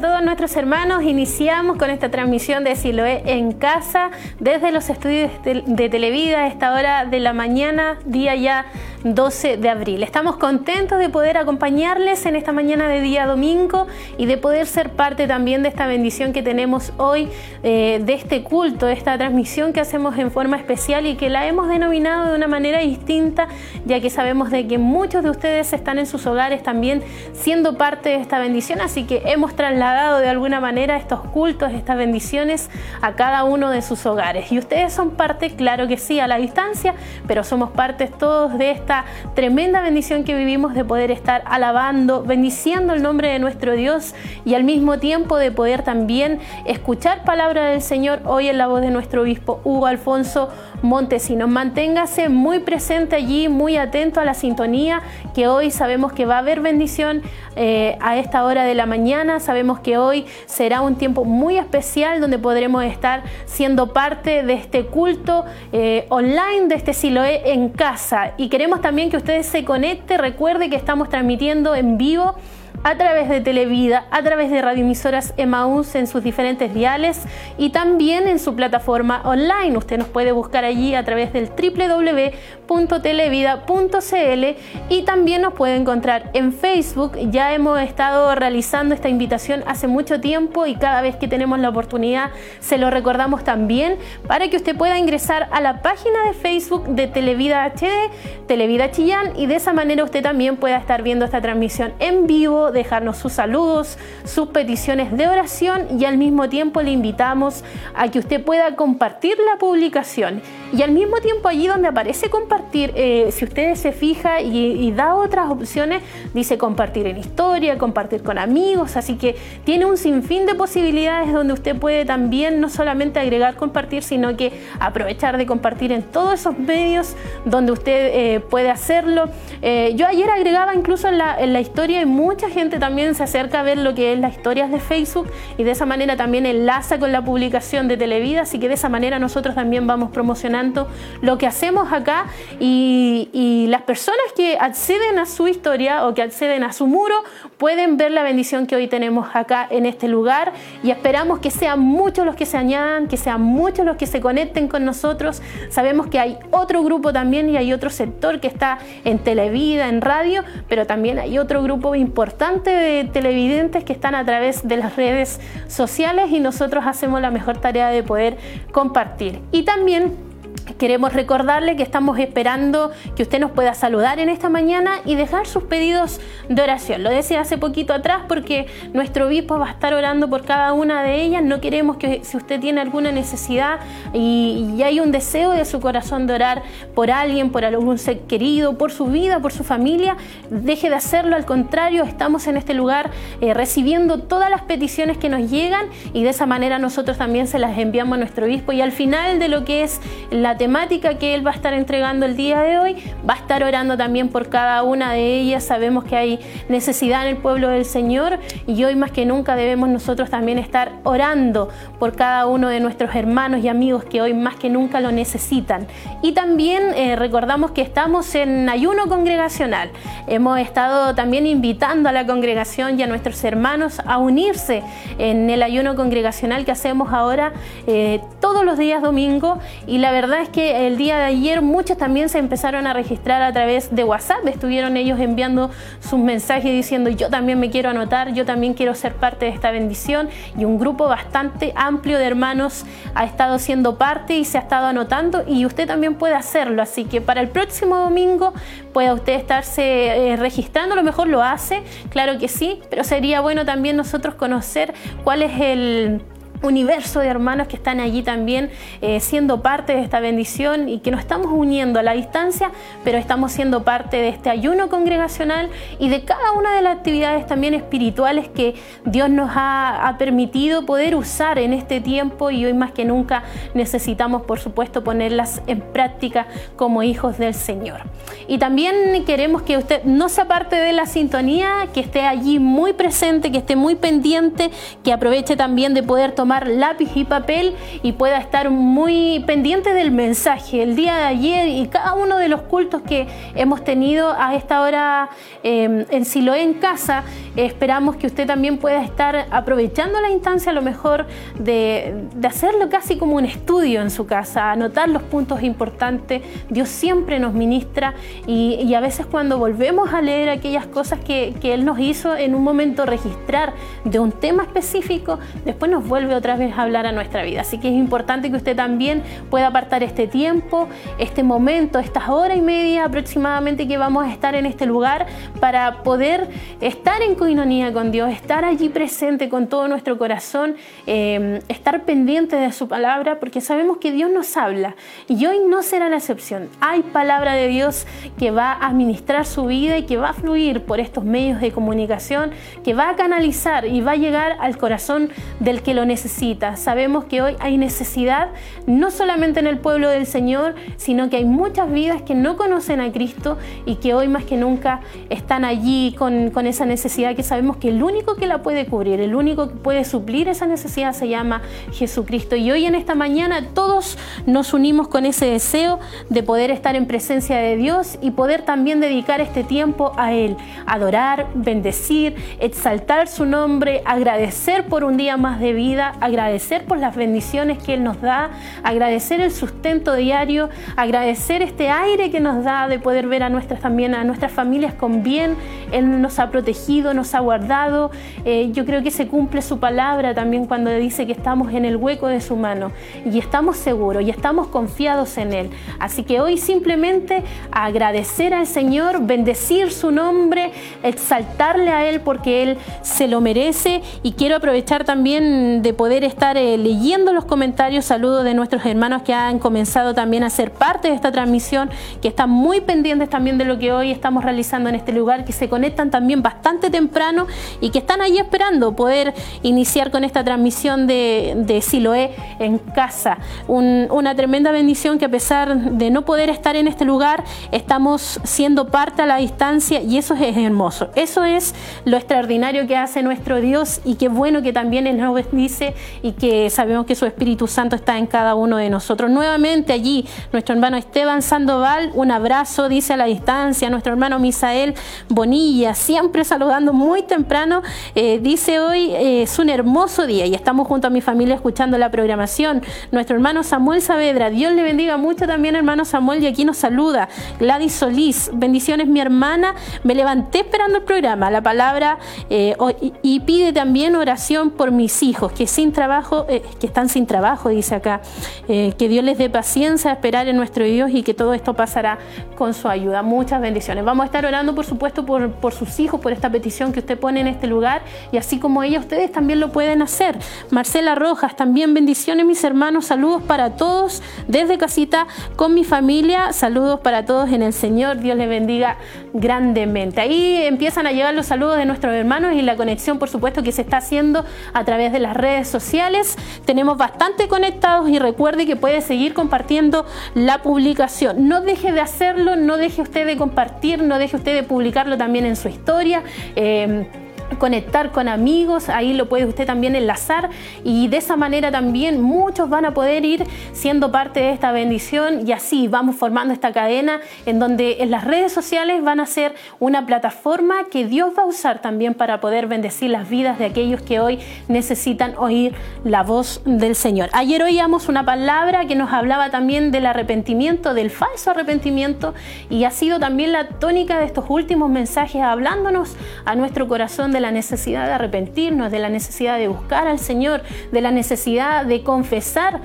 todos nuestros hermanos. Iniciamos con esta transmisión de Siloé en casa desde los estudios de Televida a esta hora de la mañana, día ya 12 de abril. Estamos contentos de poder acompañarles en esta mañana de día domingo y de poder ser parte también de esta bendición que tenemos hoy, eh, de este culto, de esta transmisión que hacemos en forma especial y que la hemos denominado de una manera distinta, ya que sabemos de que muchos de ustedes están en sus hogares también siendo parte de esta bendición, así que hemos trasladado de alguna manera estos cultos, estas bendiciones a cada uno de sus hogares. Y ustedes son parte, claro que sí, a la distancia, pero somos partes todos de esta tremenda bendición que vivimos de poder estar alabando, bendiciendo el nombre de nuestro Dios y al mismo tiempo de poder también escuchar palabra del Señor hoy en la voz de nuestro obispo Hugo Alfonso Montesinos. Manténgase muy presente allí, muy atento a la sintonía, que hoy sabemos que va a haber bendición eh, a esta hora de la mañana. Sabemos que hoy será un tiempo muy especial donde podremos estar siendo parte de este culto eh, online, de este Siloé en casa. Y queremos también que ustedes se conecten. Recuerde que estamos transmitiendo en vivo a través de Televida, a través de radioemisoras Emaús en sus diferentes diales y también en su plataforma online. Usted nos puede buscar allí a través del www.televida.cl y también nos puede encontrar en Facebook. Ya hemos estado realizando esta invitación hace mucho tiempo y cada vez que tenemos la oportunidad se lo recordamos también para que usted pueda ingresar a la página de Facebook de Televida HD, Televida Chillán y de esa manera usted también pueda estar viendo esta transmisión en vivo dejarnos sus saludos, sus peticiones de oración y al mismo tiempo le invitamos a que usted pueda compartir la publicación. Y al mismo tiempo allí donde aparece compartir, eh, si usted se fija y, da otras opciones, dice compartir en historia, compartir con amigos, así que tiene un sinfín de posibilidades donde usted puede también no solamente agregar compartir, sino que aprovechar de compartir en todos esos medios donde usted eh, puede hacerlo. Eh, yo ayer agregaba incluso en la, en la historia y mucha gente también se acerca a ver lo que es las historias de Facebook y de esa manera también enlaza con la publicación de Televida, así que de esa manera nosotros también vamos promocionando lo que hacemos acá y, las personas que acceden a su historia o que acceden a su muro pueden ver la bendición que hoy tenemos acá en este lugar y esperamos que sean muchos los que se añadan, que sean muchos los que se conecten con nosotros. Sabemos que hay otro grupo también y hay otro sector que está en Televida, en radio, pero también hay otro grupo importante de televidentes que están a través de las redes sociales y nosotros hacemos la mejor tarea de poder compartir. Y también Queremos recordarle que estamos esperando que usted nos pueda saludar en esta mañana y dejar sus pedidos de oración. Lo decía hace poquito atrás porque nuestro obispo va a estar orando por cada una de ellas. No queremos que si usted tiene alguna necesidad y, hay un deseo de su corazón de orar por alguien, por algún ser querido, por su vida, por su familia, deje de hacerlo. Al contrario, estamos en este lugar eh, recibiendo todas las peticiones que nos llegan y de esa manera nosotros también se las enviamos a nuestro obispo. Y al final de lo que es la temática que él va a estar entregando el día de hoy. Va a estar orando también por cada una de ellas. Sabemos que hay necesidad en el pueblo del Señor y hoy más que nunca debemos nosotros también estar orando por cada uno de nuestros hermanos y amigos que hoy más que nunca lo necesitan. Y también eh, recordamos que estamos en ayuno congregacional. Hemos estado también invitando a la congregación y a nuestros hermanos a unirse en el ayuno congregacional que hacemos ahora eh, todos los días domingo y la verdad es que el día de ayer muchos también se empezaron a registrar a través de WhatsApp, estuvieron ellos enviando sus mensajes diciendo yo también me quiero anotar, yo también quiero ser parte de esta bendición y un grupo bastante amplio de hermanos ha estado siendo parte y se ha estado anotando y usted también puede hacerlo, así que para el próximo domingo pueda usted estarse eh, registrando, a lo mejor lo hace, claro que sí, pero sería bueno también nosotros conocer cuál es el universo de hermanos que están allí también eh, siendo parte de esta bendición y que nos estamos uniendo a la distancia, pero estamos siendo parte de este ayuno congregacional y de cada una de las actividades también espirituales que Dios nos ha, ha permitido poder usar en este tiempo y hoy más que nunca necesitamos, por supuesto, ponerlas en práctica como hijos del Señor. Y también queremos que usted no sea parte de la sintonía, que esté allí muy presente, que esté muy pendiente, que aproveche también de poder tomar lápiz y papel y pueda estar muy pendiente del mensaje. El día de ayer y cada uno de los cultos que hemos tenido a esta hora eh, en Siloé en casa, esperamos que usted también pueda estar aprovechando la instancia a lo mejor de, hacerlo casi como un estudio en su casa, anotar los puntos importantes. Dios siempre nos ministra y, a veces cuando volvemos a leer aquellas cosas que, que Él nos hizo en un momento registrar de un tema específico, después nos vuelve otra vez hablar a nuestra vida. Así que es importante que usted también pueda apartar este tiempo, este momento, estas horas y media aproximadamente que vamos a estar en este lugar para poder estar en coinonía con Dios, estar allí presente con todo nuestro corazón, eh, estar pendiente de su palabra, porque sabemos que Dios nos habla y hoy no será la excepción. Hay palabra de Dios que va a administrar su vida y que va a fluir por estos medios de comunicación, que va a canalizar y va a llegar al corazón del que lo Sabemos que hoy hay necesidad, no solamente en el pueblo del Señor, sino que hay muchas vidas que no conocen a Cristo y que hoy más que nunca están allí con, con esa necesidad que sabemos que el único que la puede cubrir, el único que puede suplir esa necesidad se llama Jesucristo. Y hoy en esta mañana todos nos unimos con ese deseo de poder estar en presencia de Dios y poder también dedicar este tiempo a Él, adorar, bendecir, exaltar su nombre, agradecer por un día más de vida, agradecer por las bendiciones que Él nos da, agradecer el sustento diario, agradecer este aire que nos da de poder ver a nuestras también a nuestras familias con bien. Él nos ha protegido, nos ha guardado. Eh, yo creo que se cumple su palabra también cuando dice que estamos en el hueco de su mano y estamos seguros y estamos confiados en Él. Así que hoy simplemente agradecer al Señor, bendecir su nombre, exaltarle a Él porque Él se lo merece y quiero aprovechar también de poder estar eh, leyendo los comentarios, saludos de nuestros hermanos que han comenzado también a ser parte de esta transmisión, que están muy pendientes también de lo que hoy estamos realizando en este lugar, que se conectan también bastante temprano y que están ahí esperando poder iniciar con esta transmisión de, de Siloé en casa. una tremenda bendición que a pesar de no poder estar en este lugar, estamos siendo parte a la distancia y eso es hermoso. Eso es lo extraordinario que hace nuestro Dios y qué bueno que también nos bendice y que sabemos que su Espíritu Santo está en cada uno de nosotros. Nuevamente allí, nuestro hermano Esteban Sandoval, un abrazo, dice a la distancia, nuestro hermano Misael Bonilla, siempre saludando muy temprano, eh, dice hoy eh, es un hermoso día y estamos junto a mi familia escuchando la programación. Nuestro hermano Samuel Saavedra, Dios le bendiga mucho también hermano Samuel y aquí nos saluda. Gladys Solís, bendiciones mi hermana, me levanté esperando el programa, la palabra eh, y pide también oración por mis hijos que sin trabajo, que están sin trabajo, dice acá, que Dios les dé paciencia a esperar en nuestro Dios y que todo esto pasará con su ayuda. Muchas bendiciones. Vamos a estar orando por supuesto por, por sus hijos, por esta petición que usted pone en este lugar y así como ella, ustedes también lo pueden hacer. Marcela Rojas, también bendiciones mis hermanos, saludos para todos desde casita con mi familia, saludos para todos en el Señor, Dios les bendiga grandemente. Ahí empiezan a llegar los saludos de nuestros hermanos y la conexión por supuesto que se está haciendo a través de las redes sociales. Tenemos bastante conectados y recuerde que puede seguir compartiendo la publicación. No deje de hacerlo, no deje usted de compartir, no deje usted de publicarlo también en su historia. Eh, conectar con amigos, ahí lo puede usted también enlazar y de esa manera también muchos van a poder ir siendo parte de esta bendición y así vamos formando esta cadena en donde en las redes sociales van a ser una plataforma que Dios va a usar también para poder bendecir las vidas de aquellos que hoy necesitan oír la voz del Señor. Ayer oíamos una palabra que nos hablaba también del arrepentimiento, del falso arrepentimiento y ha sido también la tónica de estos últimos mensajes hablándonos a nuestro corazón de la necesidad de arrepentirnos, de la necesidad de buscar al Señor, de la necesidad de confesar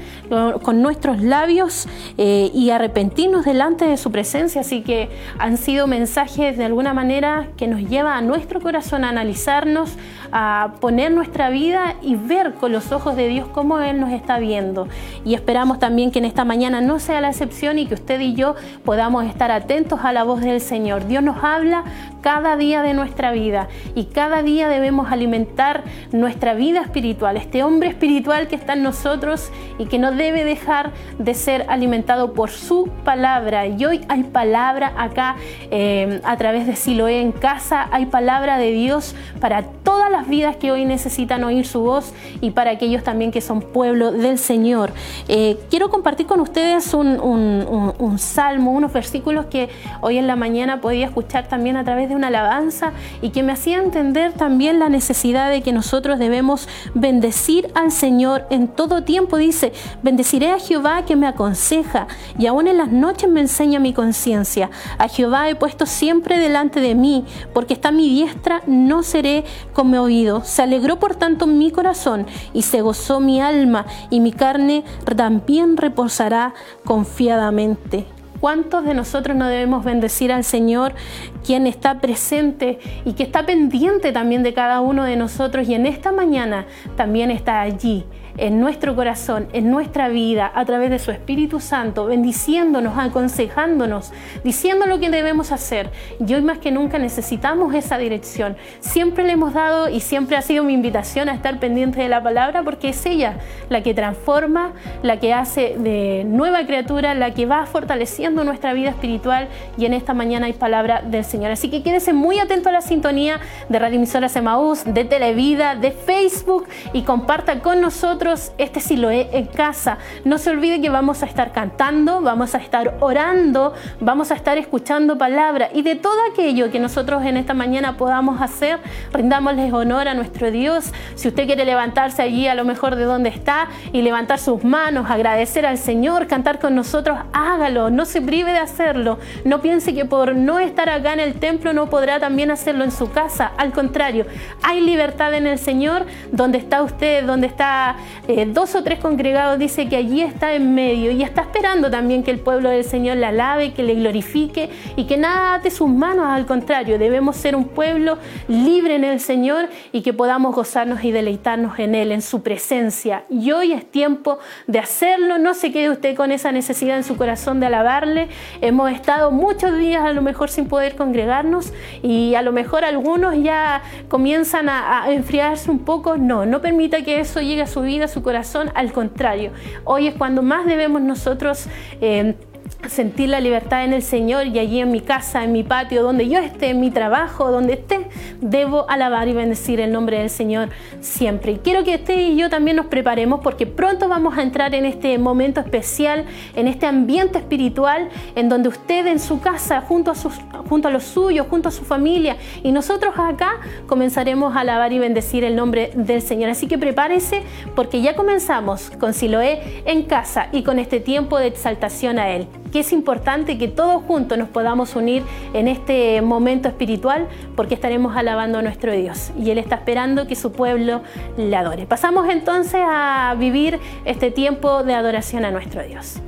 con nuestros labios eh, y arrepentirnos delante de su presencia. Así que han sido mensajes de alguna manera que nos lleva a nuestro corazón a analizarnos, a poner nuestra vida y ver con los ojos de Dios cómo Él nos está viendo. Y esperamos también que en esta mañana no sea la excepción y que usted y yo podamos estar atentos a la voz del Señor. Dios nos habla cada día de nuestra vida y cada día debemos alimentar nuestra vida espiritual, este hombre espiritual que está en nosotros y que no debe dejar de ser alimentado por su palabra. Y hoy hay palabra acá eh, a través de Siloé en casa, hay palabra de Dios para todas las vidas que hoy necesitan oír su voz y para aquellos también que son pueblo del Señor. Eh, quiero compartir con ustedes un, un salmo, unos versículos que hoy en la mañana podía escuchar también a través de una alabanza y que me hacía entender también la necesidad de que nosotros debemos bendecir al Señor en todo tiempo. Dice, bendeciré a Jehová que me aconseja y aún en las noches me enseña mi conciencia. A Jehová he puesto siempre delante de mí, porque está mi diestra, no seré conmovido. Se alegró por tanto mi corazón y se gozó mi alma y mi carne también reposará confiadamente. ¿Cuántos de nosotros no debemos bendecir al Señor, quien está presente y que está pendiente también de cada uno de nosotros y en esta mañana también está allí en nuestro corazón, en nuestra vida, a través de su Espíritu Santo, bendiciéndonos, aconsejándonos, diciendo lo que debemos hacer. Y hoy más que nunca necesitamos esa dirección. Siempre le hemos dado y siempre ha sido mi invitación a estar pendiente de la palabra porque es ella la que transforma, la que hace de nueva criatura, la que va fortaleciendo nuestra vida espiritual y en esta mañana hay palabra del Señor. Así que quédese muy atento a la sintonía de Radio Emisora Semaús, de Televida, de Facebook y comparta con nosotros este Siloé en casa. No se olvide que vamos a estar cantando, vamos a estar orando, vamos a estar escuchando palabra y de todo aquello que nosotros en esta mañana podamos hacer, rindámosles honor a nuestro Dios. Si usted quiere levantarse allí a lo mejor de donde está y levantar sus manos, agradecer al Señor, cantar con nosotros, hágalo, no se prive de hacerlo. No piense que por no estar acá en el templo no podrá también hacerlo en su casa. Al contrario, hay libertad en el Señor donde está usted, donde está eh, dos o tres congregados, dice que allí está en medio y está esperando también que el pueblo del Señor la alabe, que le glorifique y que nada ate sus manos, al contrario, debemos ser un pueblo libre en el Señor y que podamos gozarnos y deleitarnos en Él, en su presencia. Y hoy es tiempo de hacerlo, no se quede usted con esa necesidad en su corazón de alabarle. Hemos estado muchos días a lo mejor sin poder congregarnos y a lo mejor algunos ya comienzan a enfriarse un poco. No, no permita que eso llegue a su vida su corazón, al contrario, hoy es cuando más debemos nosotros... Eh, sentir la libertad en el Señor y allí en mi casa, en mi patio, donde yo esté, en mi trabajo, donde esté, debo alabar y bendecir el nombre del Señor siempre. Y quiero que usted y yo también nos preparemos porque pronto vamos a entrar en este momento especial, en este ambiente espiritual, en donde usted en su casa, junto a, sus, junto a los suyos, junto a su familia, y nosotros acá comenzaremos a alabar y bendecir el nombre del Señor. Así que prepárese porque ya comenzamos con Siloé en casa y con este tiempo de exaltación a Él que es importante que todos juntos nos podamos unir en este momento espiritual porque estaremos alabando a nuestro Dios y Él está esperando que su pueblo le adore. Pasamos entonces a vivir este tiempo de adoración a nuestro Dios.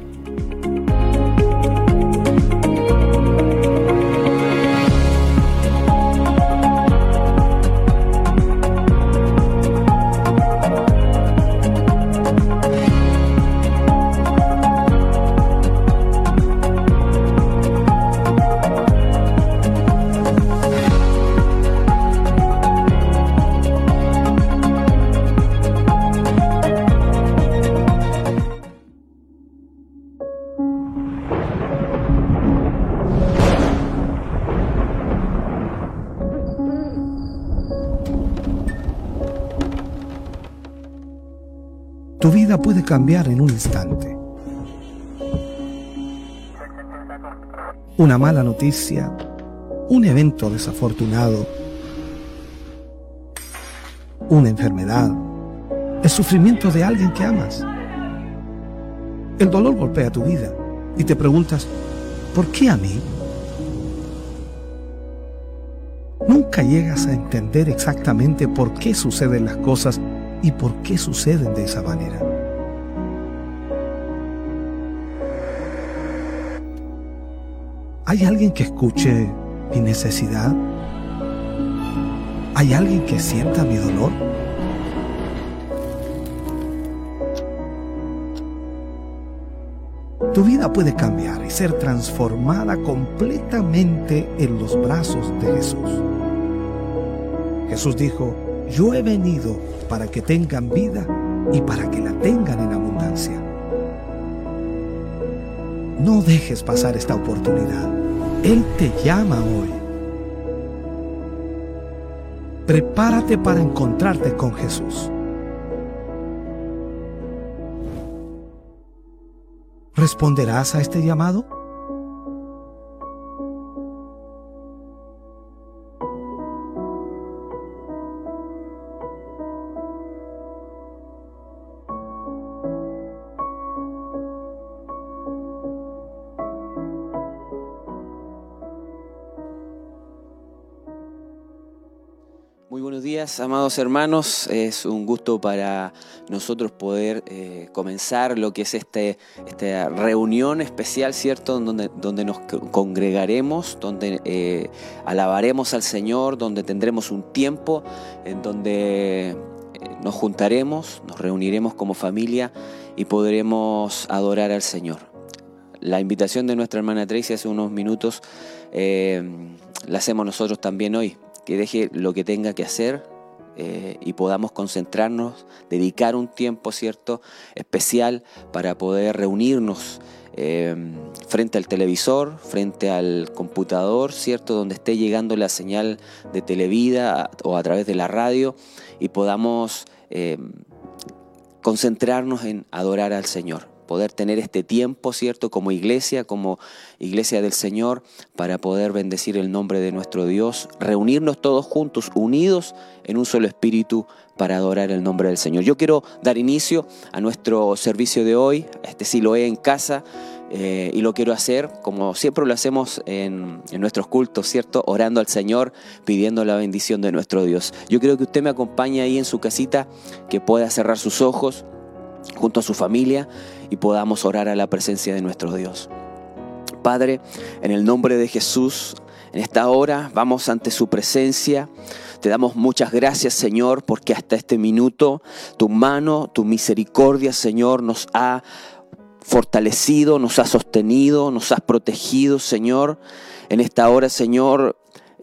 Cambiar en un instante. Una mala noticia, un evento desafortunado, una enfermedad, el sufrimiento de alguien que amas. El dolor golpea tu vida y te preguntas, ¿por qué a mí? Nunca llegas a entender exactamente por qué suceden las cosas y por qué suceden de esa manera. ¿Hay alguien que escuche mi necesidad? ¿Hay alguien que sienta mi dolor? Tu vida puede cambiar y ser transformada completamente en los brazos de Jesús. Jesús dijo, yo he venido para que tengan vida y para que la tengan en abundancia. No dejes pasar esta oportunidad. Él te llama hoy. Prepárate para encontrarte con Jesús. ¿Responderás a este llamado? Amados hermanos. Es un gusto para nosotros poder eh, comenzar lo que es este, esta reunión especial, ¿cierto? Donde, donde nos congregaremos, donde eh, alabaremos al Señor, donde tendremos un tiempo en donde eh, nos juntaremos, nos reuniremos como familia y podremos adorar al Señor. La invitación de nuestra hermana Tracy hace unos minutos la hacemos nosotros también hoy que deje lo que tenga que hacer, eh, y podamos concentrarnos, dedicar un tiempo cierto especial para poder reunirnos eh, frente al televisor, frente al computador, cierto, donde esté llegando la señal de televida o a través de la radio y podamos eh, concentrarnos en adorar al Señor poder tener este tiempo, ¿cierto? Como iglesia, como iglesia del Señor, para poder bendecir el nombre de nuestro Dios, reunirnos todos juntos, unidos en un solo espíritu para adorar el nombre del Señor. Yo quiero dar inicio a nuestro servicio de hoy, este sí lo he en casa. Eh, y lo quiero hacer como siempre lo hacemos en, en, nuestros cultos, ¿cierto? Orando al Señor, pidiendo la bendición de nuestro Dios. Yo creo que usted me acompañe ahí en su casita, que pueda cerrar sus ojos junto a su familia y podamos orar a la presencia de nuestro Dios. Padre, en el nombre de Jesús, en esta hora vamos ante su presencia. Te damos muchas gracias, Señor, porque hasta este minuto tu mano, tu misericordia, Señor, nos ha fortalecido, nos ha sostenido, nos has protegido, Señor. En esta hora, Señor,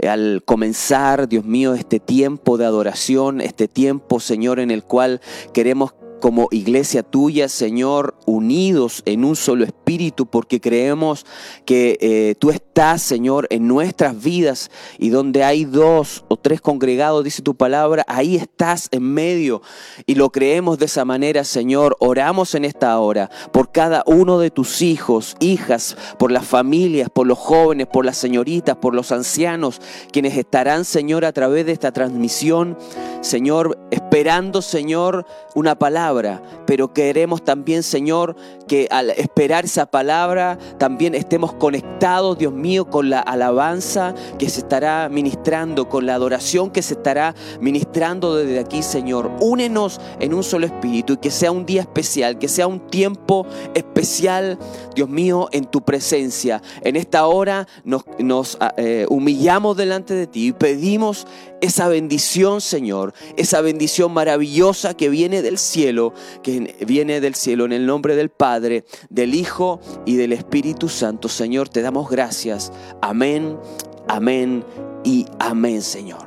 al comenzar, Dios mío, este tiempo de adoración, este tiempo, Señor, en el cual queremos como iglesia tuya, Señor, unidos en un solo espíritu, porque creemos que eh, tú estás, Señor, en nuestras vidas y donde hay dos o tres congregados, dice tu palabra, ahí estás en medio y lo creemos de esa manera, Señor. Oramos en esta hora por cada uno de tus hijos, hijas, por las familias, por los jóvenes, por las señoritas, por los ancianos, quienes estarán, Señor, a través de esta transmisión, Señor, esperando, Señor, una palabra pero queremos también, Señor, que al esperar esa palabra también estemos conectados, Dios mío, con la alabanza que se estará ministrando, con la adoración que se estará ministrando desde aquí, Señor. Únenos en un solo espíritu y que sea un día especial, que sea un tiempo especial, Dios mío, en tu presencia. En esta hora nos, ah, eh, humillamos delante de ti y pedimos esa bendición, Señor, esa bendición maravillosa que viene del cielo, que viene del cielo en el nombre del Padre, del Hijo y del Espíritu Santo. Señor, te damos gracias. Amén, amén y amén, Señor.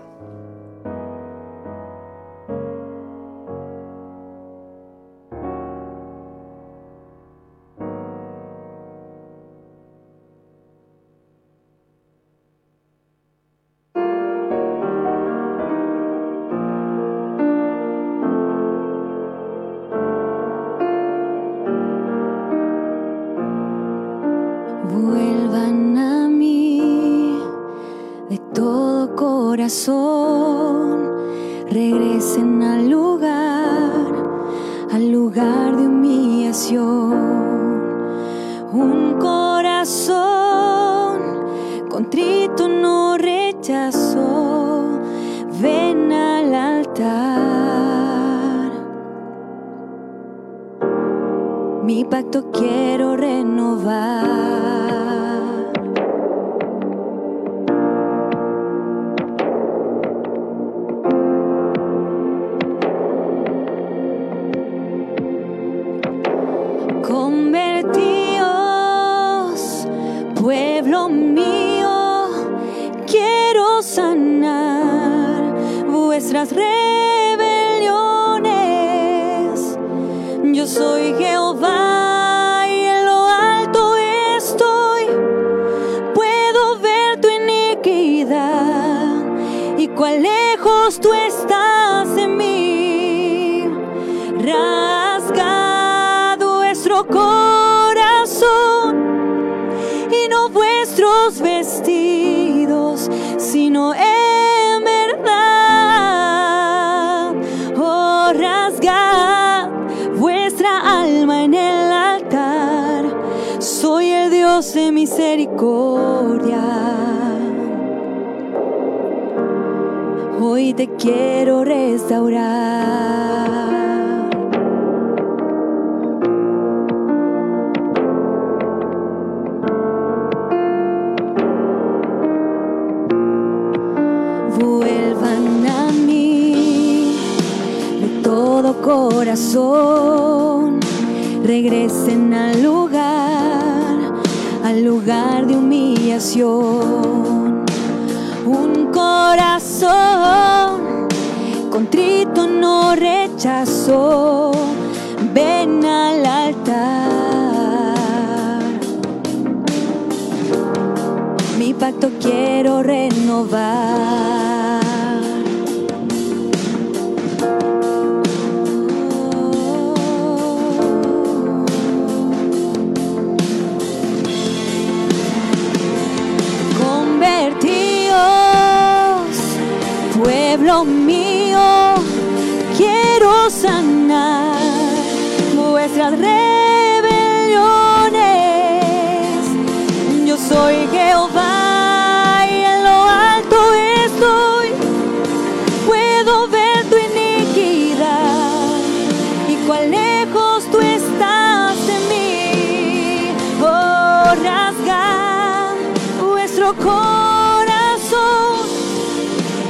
Vuestro corazón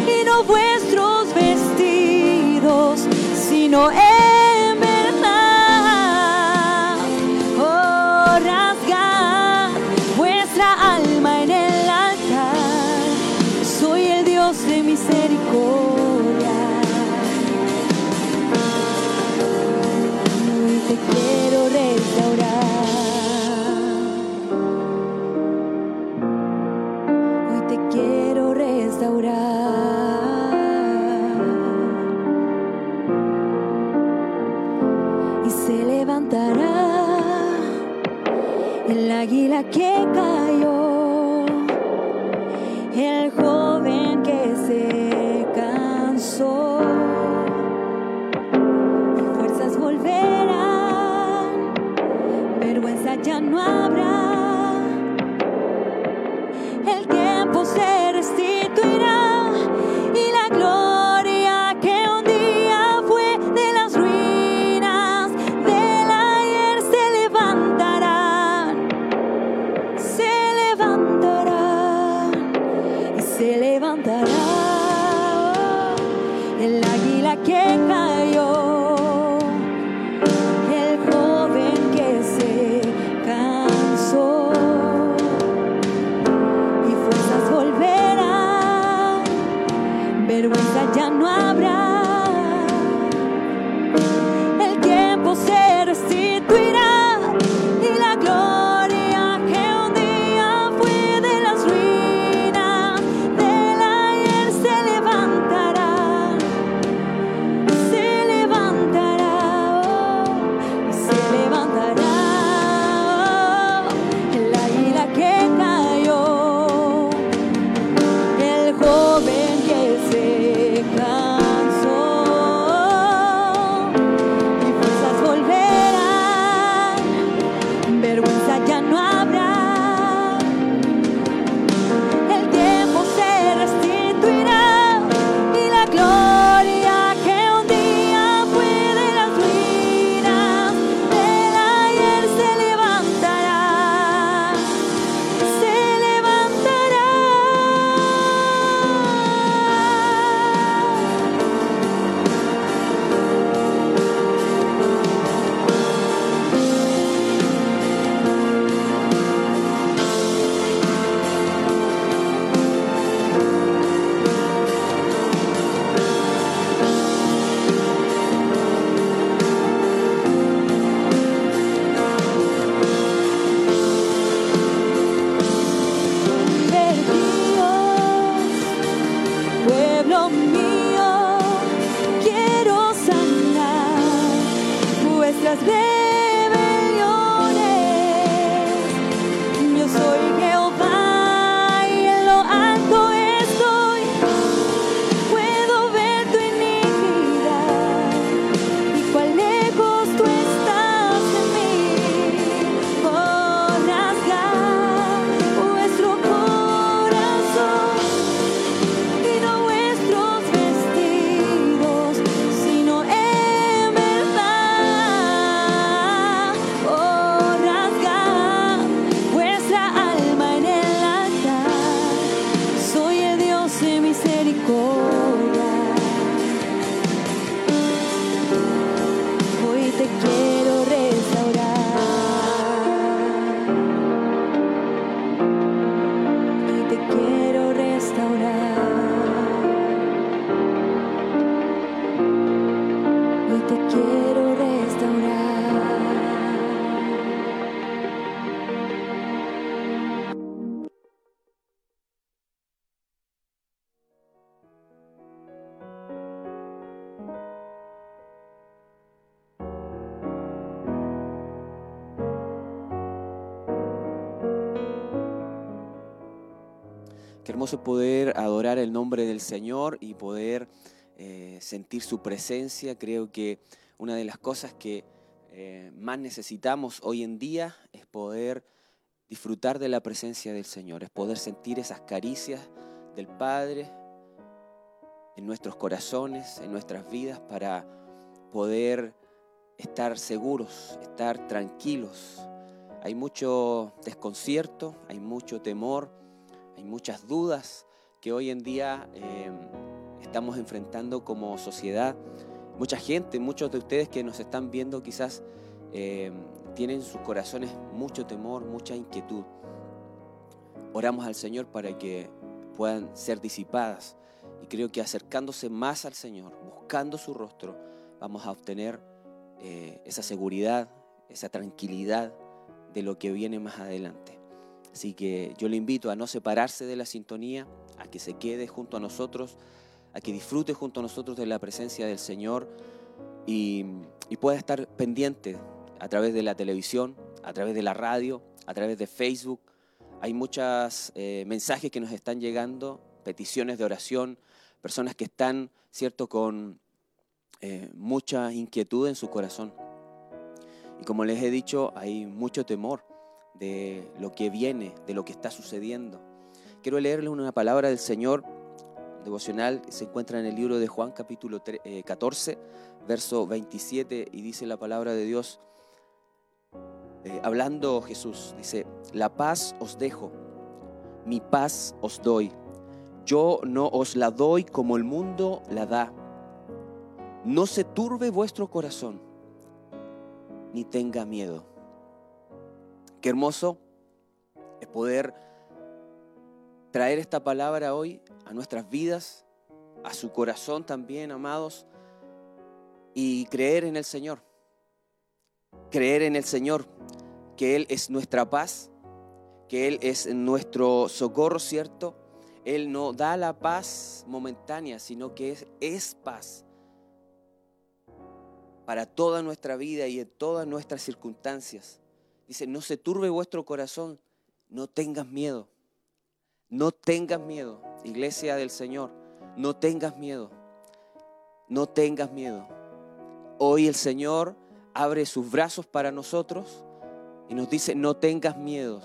y no vuestros vestidos, sino en el hermoso poder adorar el nombre del Señor y poder eh, sentir su presencia. Creo que una de las cosas que eh, más necesitamos hoy en día es poder disfrutar de la presencia del Señor, es poder sentir esas caricias del Padre en nuestros corazones, en nuestras vidas, para poder estar seguros, estar tranquilos. Hay mucho desconcierto, hay mucho temor, hay muchas dudas que hoy en día eh, estamos enfrentando como sociedad. Mucha gente, muchos de ustedes que nos están viendo quizás eh, tienen en sus corazones mucho temor, mucha inquietud. Oramos al Señor para que puedan ser disipadas. Y creo que acercándose más al Señor, buscando su rostro, vamos a obtener eh, esa seguridad, esa tranquilidad de lo que viene más adelante. Así que yo le invito a no separarse de la sintonía, a que se quede junto a nosotros, a que disfrute junto a nosotros de la presencia del Señor y, pueda estar pendiente a través de la televisión, a través de la radio, a través de Facebook. Hay muchos mensajes que nos están llegando, peticiones de oración, personas que están, ¿cierto?, con eh, mucha inquietud en su corazón. Y como les he dicho, hay mucho temor de lo que viene, de lo que está sucediendo. Quiero leerles una palabra del Señor devocional que se encuentra en el libro de Juan capítulo tre- eh, 14, verso 27, y dice la palabra de Dios, eh, hablando Jesús, dice, la paz os dejo, mi paz os doy. Yo no os la doy como el mundo la da. No se turbe vuestro corazón, ni tenga miedo. Qué hermoso es poder traer esta palabra hoy a nuestras vidas, a su corazón también, amados, y creer en el Señor. Creer en el Señor, que Él es nuestra paz, que Él es nuestro socorro, ¿cierto? Él no da la paz momentánea, sino que es, paz para toda nuestra vida y en todas nuestras circunstancias. Dice, no se turbe vuestro corazón, no tengas miedo, no tengas miedo, iglesia del Señor, no tengas miedo, no tengas miedo. Hoy el Señor abre sus brazos para nosotros y nos dice, no tengas miedos.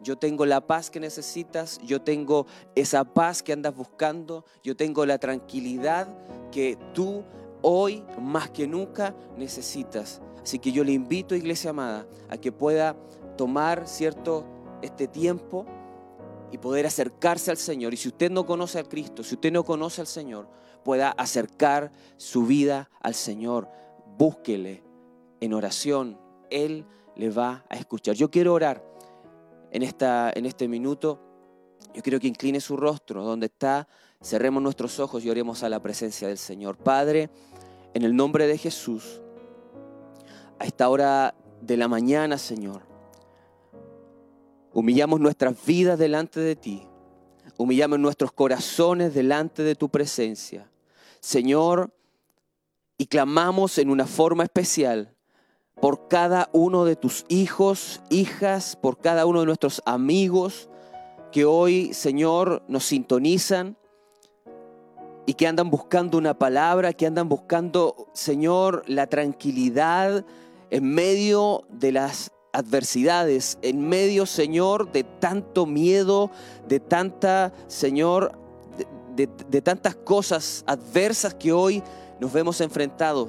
Yo tengo la paz que necesitas, yo tengo esa paz que andas buscando, yo tengo la tranquilidad que tú hoy más que nunca necesitas. Así que yo le invito, iglesia amada, a que pueda tomar, ¿cierto?, este tiempo y poder acercarse al Señor. Y si usted no conoce a Cristo, si usted no conoce al Señor, pueda acercar su vida al Señor. Búsquele en oración. Él le va a escuchar. Yo quiero orar en, esta, en este minuto. Yo quiero que incline su rostro donde está. Cerremos nuestros ojos y oremos a la presencia del Señor. Padre, en el nombre de Jesús, a esta hora de la mañana, Señor, humillamos nuestras vidas delante de ti. Humillamos nuestros corazones delante de tu presencia. Señor, y clamamos en una forma especial por cada uno de tus hijos, hijas, por cada uno de nuestros amigos que hoy, Señor, nos sintonizan y que andan buscando una palabra, que andan buscando, Señor, la tranquilidad en medio de las adversidades, en medio, Señor, de tanto miedo, de tanta, Señor, de, de- de tantas cosas adversas que hoy nos vemos enfrentados.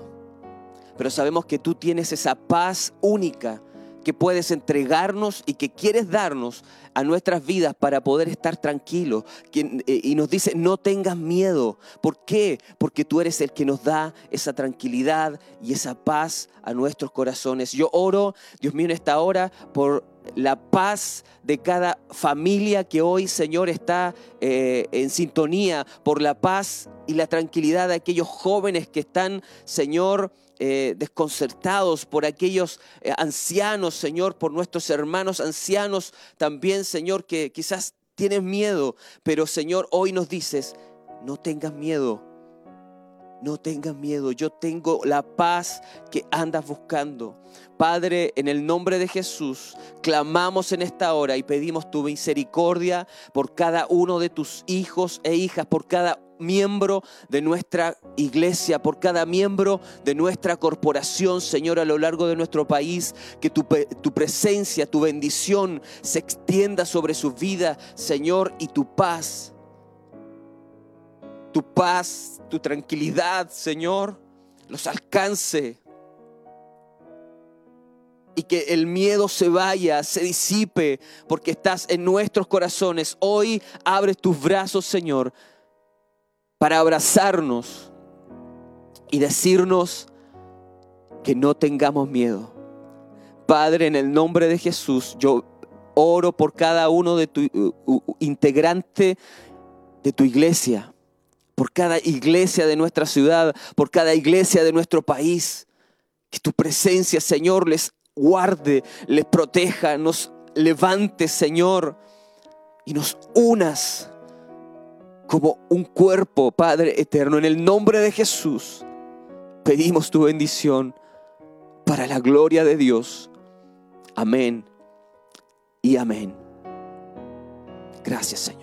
Pero sabemos que tú tienes esa paz única que puedes entregarnos y que quieres darnos a nuestras vidas para poder estar tranquilos. Eh, Y nos dice, no tengas miedo. ¿Por qué? Porque tú eres el que nos da esa tranquilidad y esa paz a nuestros corazones. Yo oro, Dios mío, en esta hora por la paz de cada familia que hoy, Señor, está eh, en sintonía, por la paz y la tranquilidad de aquellos jóvenes que están, Señor, eh, desconcertados, por aquellos eh, ancianos, Señor, por nuestros hermanos ancianos también, Señor, que quizás tienen miedo, pero Señor, hoy nos dices, no tengas miedo. No tengas miedo, yo tengo la paz que andas buscando. Padre, en el nombre de Jesús, clamamos en esta hora y pedimos tu misericordia por cada uno de tus hijos e hijas, por cada miembro de nuestra iglesia, por cada miembro de nuestra corporación, Señor, a lo largo de nuestro país, que tu, tu presencia, tu bendición se extienda sobre sus vidas, Señor, y tu paz, tu paz, tu tranquilidad, Señor, los alcance. Y que el miedo se vaya, se disipe, porque estás en nuestros corazones. Hoy abres tus brazos, Señor, para abrazarnos y decirnos que no tengamos miedo. Padre, en el nombre de Jesús, yo oro por cada uno de tu integrante de tu iglesia, por cada iglesia de nuestra ciudad, por cada iglesia de nuestro país. Que tu presencia, Señor, les guarde, les proteja, nos levante, Señor, y nos unas como un cuerpo, Padre eterno. En el nombre de Jesús, pedimos tu bendición para la gloria de Dios. Amén y amén. Gracias, Señor.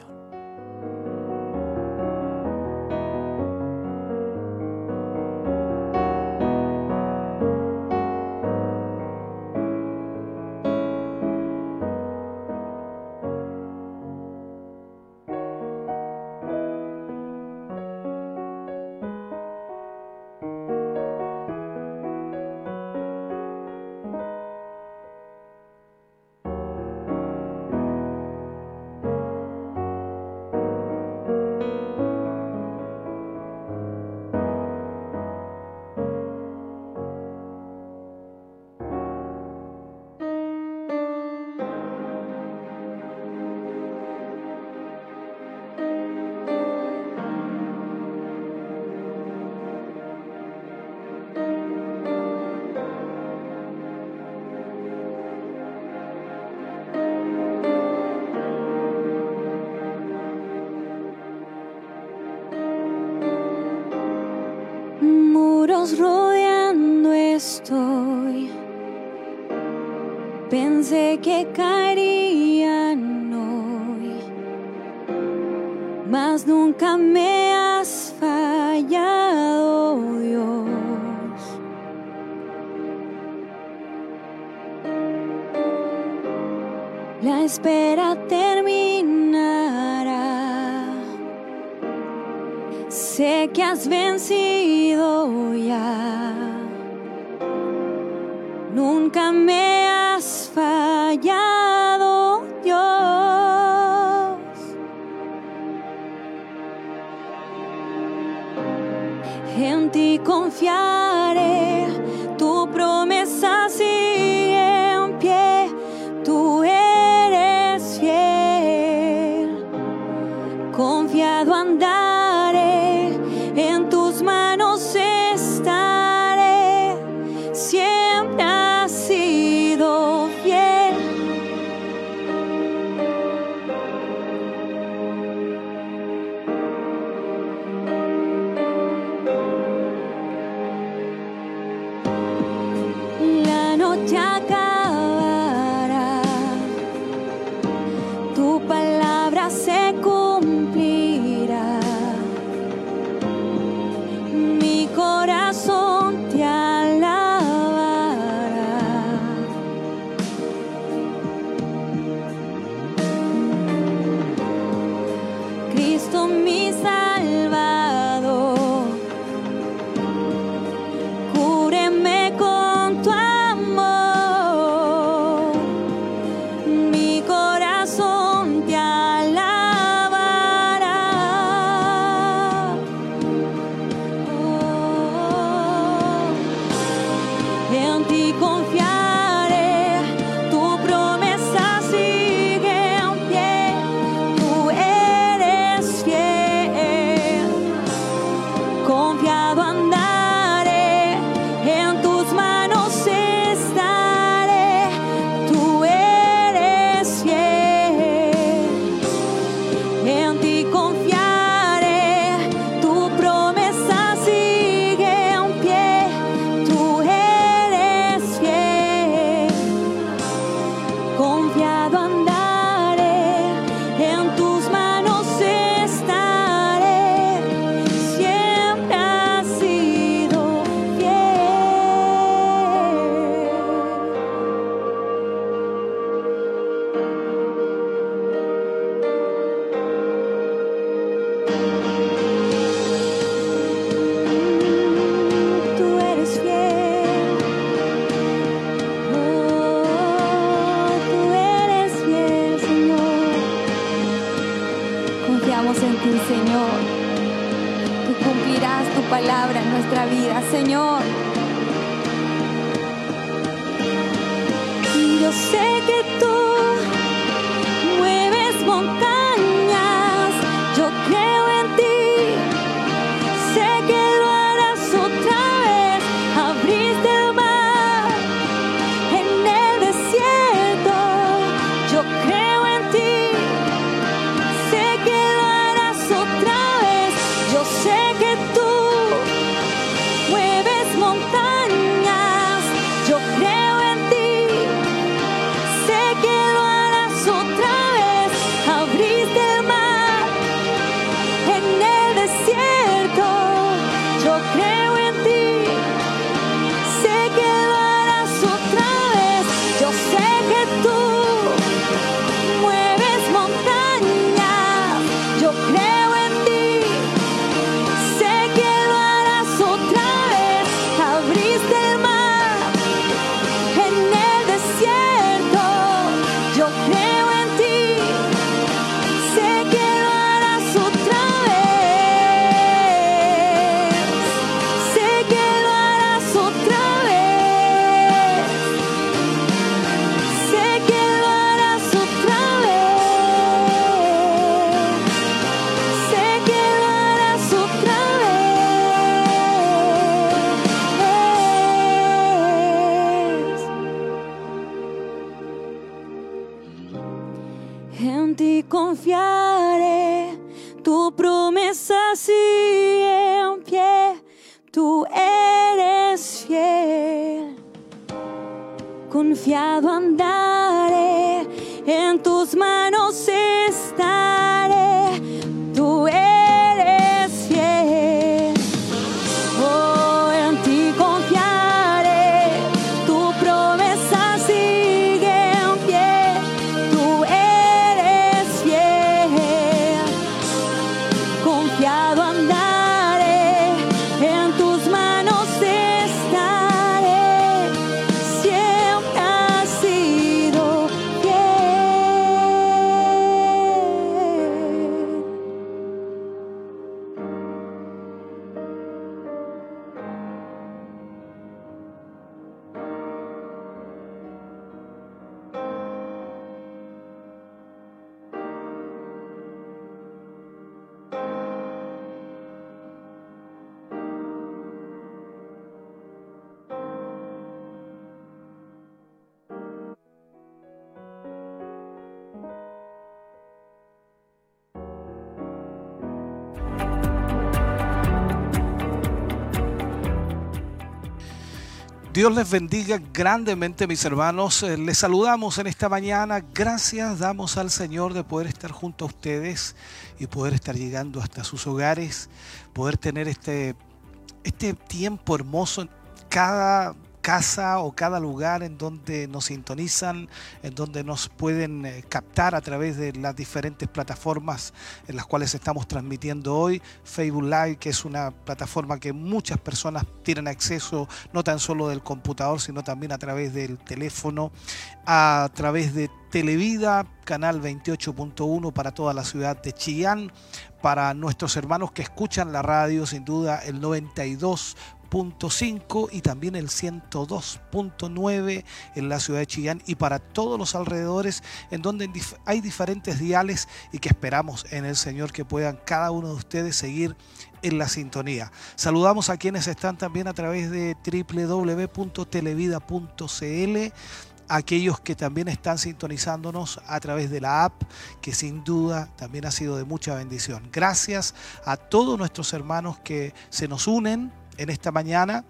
Muros rodeando estoy. Pensé que caerían hoy, mas nunca me has fallado, Dios. La espera terminará. Sé que has vencido Dios les bendiga grandemente, mis hermanos. Eh, Les saludamos en esta mañana. Gracias damos al Señor de poder estar junto a ustedes y poder estar llegando hasta sus hogares, poder tener este, este tiempo hermoso cada casa o cada lugar en donde nos sintonizan, en donde nos pueden eh, captar a través de las diferentes plataformas en las cuales estamos transmitiendo hoy. Facebook Live, que es una plataforma que muchas personas tienen acceso no tan solo del computador, sino también a través del teléfono, a través de Televida, canal 28.1 para toda la ciudad de Chillán, para nuestros hermanos que escuchan la radio, sin duda el 92 .5 y también el 102.9 en la ciudad de Chillán y para todos los alrededores en donde hay diferentes diales y que esperamos en el Señor que puedan cada uno de ustedes seguir en la sintonía. Saludamos a quienes están también a través de www.televida.cl aquellos que también están sintonizándonos a través de la app, que sin duda también ha sido de mucha bendición. Gracias a todos nuestros hermanos que se nos unen en esta mañana,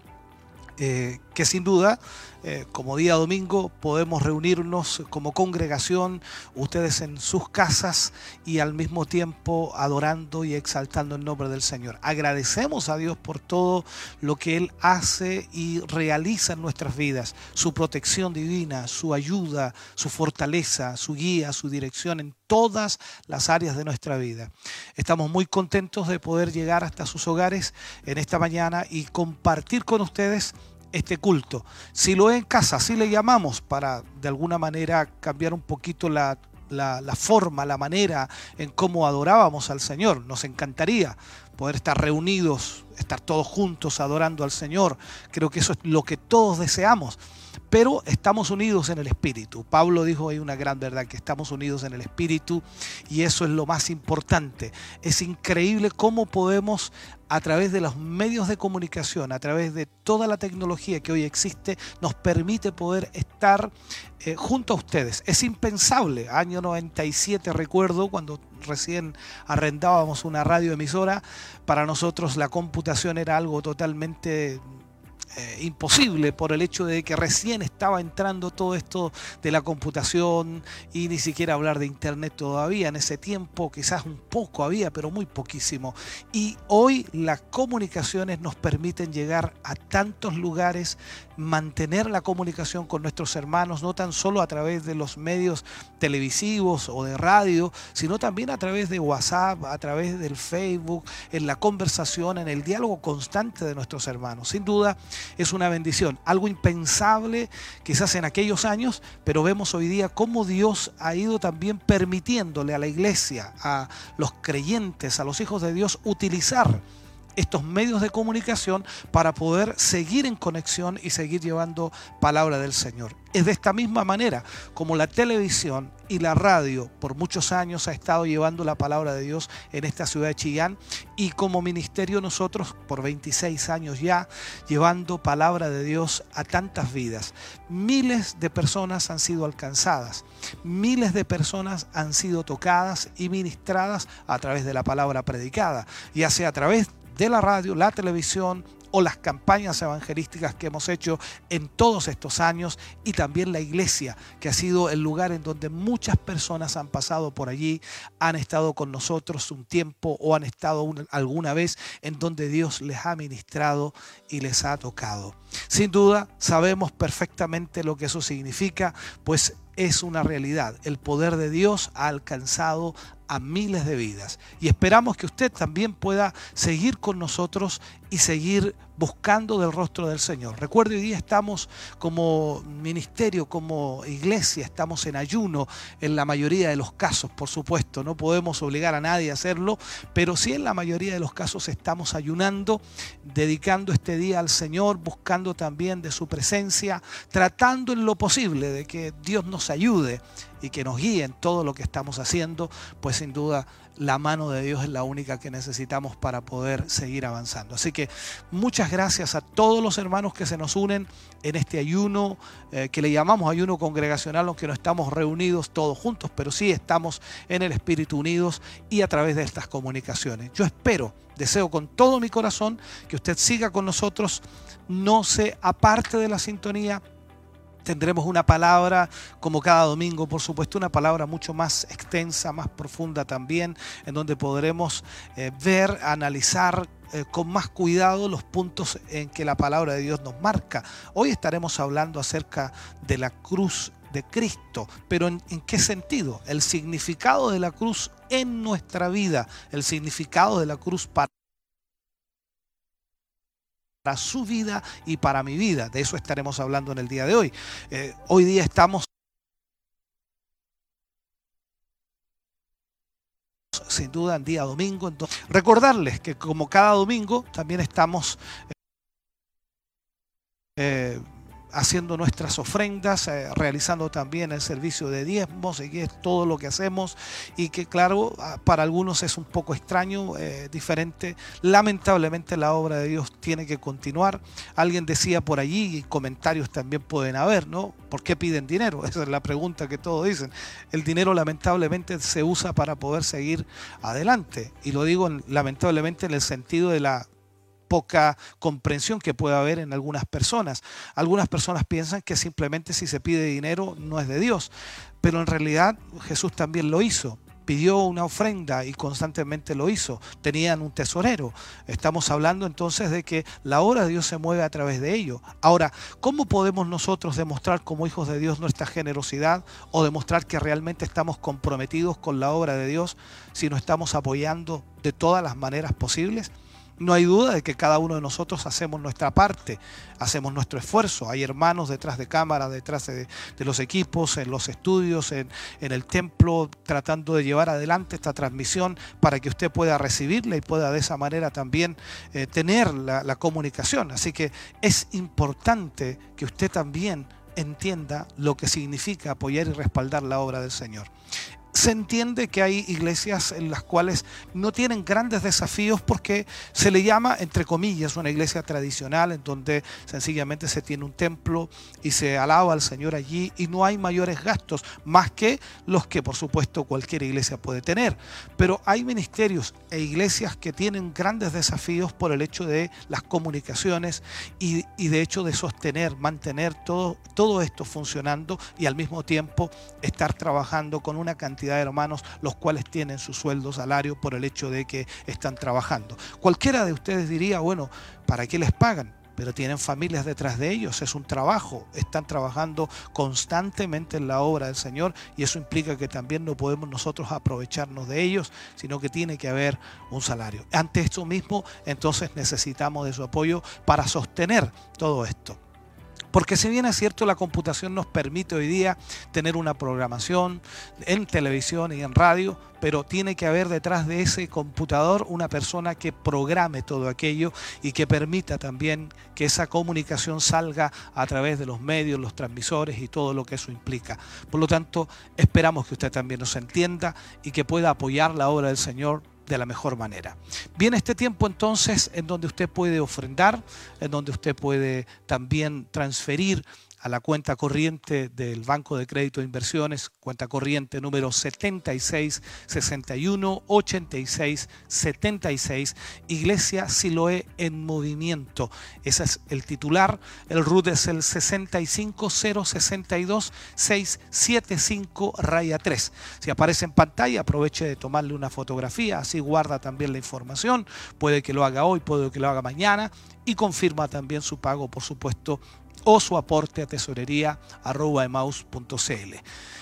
eh, que sin duda, eh, como día domingo, podemos reunirnos como congregación, ustedes en sus casas y al mismo tiempo adorando y exaltando el nombre del Señor. Agradecemos a Dios por todo lo que Él hace y realiza en nuestras vidas, su protección divina, su ayuda, su fortaleza, su guía, su dirección en todas las áreas de nuestra vida. Estamos muy contentos de poder llegar hasta sus hogares en esta mañana y compartir con ustedes este culto. Si lo es en casa, así le llamamos para de alguna manera cambiar un poquito la, la, la, forma, la manera en cómo adorábamos al Señor. Nos encantaría poder estar reunidos, estar todos juntos adorando al Señor. Creo que eso es lo que todos deseamos pero estamos unidos en el Espíritu. Pablo dijo ahí una gran verdad, que estamos unidos en el Espíritu y eso es lo más importante. Es increíble cómo podemos a través de los medios de comunicación, a través de toda la tecnología que hoy existe, nos permite poder estar eh, junto a ustedes. Es impensable. Año 97 recuerdo cuando recién arrendábamos una radioemisora, para nosotros la computación era algo totalmente eh, imposible por el hecho de que recién estaba entrando todo esto de la computación y ni siquiera hablar de internet todavía. En ese tiempo quizás un poco había, pero muy poquísimo. Y hoy las comunicaciones nos permiten llegar a tantos lugares, mantener la comunicación con nuestros hermanos, no tan solo a través de los medios televisivos o de radio, sino también a través de WhatsApp, a través del Facebook, en la conversación, en el diálogo constante de nuestros hermanos. Sin duda, es una bendición. Algo impensable quizás en aquellos años, pero vemos hoy día cómo Dios ha ido también permitiéndole a la iglesia, a los creyentes, a los hijos de Dios utilizar estos medios de comunicación para poder seguir en conexión y seguir llevando palabra del Señor. Es de esta misma manera como la televisión y la radio por muchos años ha estado llevando la palabra de Dios en esta ciudad de Chillán y como ministerio nosotros por 26 años ya llevando palabra de Dios a tantas vidas. Miles de personas han sido alcanzadas, miles de personas han sido tocadas y ministradas a través de la palabra predicada, ya sea a través de la radio, la televisión o las campañas evangelísticas que hemos hecho en todos estos años y también la iglesia, que ha sido el lugar en donde muchas personas han pasado por allí, han estado con nosotros un tiempo o han estado una, alguna vez en donde Dios les ha ministrado y les ha tocado. Sin duda, sabemos perfectamente lo que eso significa, pues es una realidad. El poder de Dios ha alcanzado a miles de vidas. Y esperamos que usted también pueda seguir con nosotros y seguir buscando del rostro del Señor. Recuerde, hoy día estamos como ministerio, como iglesia, estamos en ayuno en la mayoría de los casos, por supuesto, no podemos obligar a nadie a hacerlo, pero sí en la mayoría de los casos estamos ayunando, dedicando este día al Señor, buscando también de su presencia, tratando en lo posible de que Dios nos ayude y que nos guíe en todo lo que estamos haciendo, pues sin duda la mano de Dios es la única que necesitamos para poder seguir avanzando. Así que muchas gracias a todos los hermanos que se nos unen en este ayuno, eh, que le llamamos ayuno congregacional, aunque no estamos reunidos todos juntos, pero sí estamos en el Espíritu unidos y a través de estas comunicaciones. Yo espero, deseo con todo mi corazón que usted siga con nosotros, no se aparte de la sintonía, tendremos una palabra como cada domingo, por supuesto, una palabra mucho más extensa, más profunda también, en donde podremos eh, ver, analizar eh, con más cuidado los puntos en que la palabra de Dios nos marca. Hoy estaremos hablando acerca de la cruz de Cristo, pero ¿en, en qué sentido? El significado de la cruz en nuestra vida, el significado de la cruz para para su vida y para mi vida. De eso estaremos hablando en el día de hoy. Eh, hoy día estamos sin duda en día domingo. Entonces, recordarles que como cada domingo también estamos eh, haciendo nuestras ofrendas, eh, realizando también el servicio de diezmos, y es todo lo que hacemos y que claro, para algunos es un poco extraño, eh, diferente. Lamentablemente la obra de Dios tiene que continuar. Alguien decía por allí, y comentarios también pueden haber, ¿no? ¿Por qué piden dinero? Esa es la pregunta que todos dicen. El dinero lamentablemente se usa para poder seguir adelante. Y lo digo en- lamentablemente en el sentido de la poca comprensión que puede haber en algunas personas. Algunas personas piensan que simplemente si se pide dinero no es de Dios, pero en realidad Jesús también lo hizo. Pidió una ofrenda y constantemente lo hizo. Tenían un tesorero. Estamos hablando entonces de que la obra de Dios se mueve a través de ello. Ahora, ¿cómo podemos nosotros demostrar como hijos de Dios nuestra generosidad o demostrar que realmente estamos comprometidos con la obra de Dios si no estamos apoyando de todas las maneras posibles? No hay duda de que cada uno de nosotros hacemos nuestra parte, hacemos nuestro esfuerzo. Hay hermanos detrás de cámara, detrás de, los equipos, en los estudios, en, el templo, tratando de llevar adelante esta transmisión para que usted pueda recibirla y pueda de esa manera también eh, tener la comunicación. Así que es importante que usted también entienda lo que significa apoyar y respaldar la obra del Señor se entiende que hay iglesias en las cuales no tienen grandes desafíos porque se le llama, entre comillas, una iglesia tradicional en donde sencillamente se tiene un templo y se alaba al Señor allí y no hay mayores gastos, más que los que por supuesto cualquier iglesia puede tener. Pero hay ministerios e iglesias que tienen grandes desafíos por el hecho de las comunicaciones y, y de hecho de sostener, mantener todo, todo esto funcionando y al mismo tiempo estar trabajando con una cantidad de hermanos los cuales tienen su sueldo, salario por el hecho de que están trabajando. Cualquiera de ustedes diría, bueno, ¿para qué les pagan? Pero tienen familias detrás de ellos, es un trabajo, están trabajando constantemente en la obra del Señor y eso implica que también no podemos nosotros aprovecharnos de ellos, sino que tiene que haber un salario. Ante esto mismo, entonces necesitamos de su apoyo para sostener todo esto. Porque si bien es cierto, la computación nos permite hoy día tener una programación en televisión y en radio, pero tiene que haber detrás de ese computador una persona que programe todo aquello y que permita también que esa comunicación salga a través de los medios, los transmisores y todo lo que eso implica. Por lo tanto, esperamos que usted también nos entienda y que pueda apoyar la obra del Señor de la mejor manera. Viene este tiempo entonces en donde usted puede ofrendar, en donde usted puede también transferir a la cuenta corriente del Banco de Crédito de Inversiones, cuenta corriente número 76 61 86 76, Iglesia Siloé en movimiento. Ese es el titular. El RUT es el 65062 675 raya 3. Si aparece en pantalla, aproveche de tomarle una fotografía, así guarda también la información. Puede que lo haga hoy, puede que lo haga mañana y confirma también su pago, por supuesto, o su aporte a tesorería arroba emaus.cl.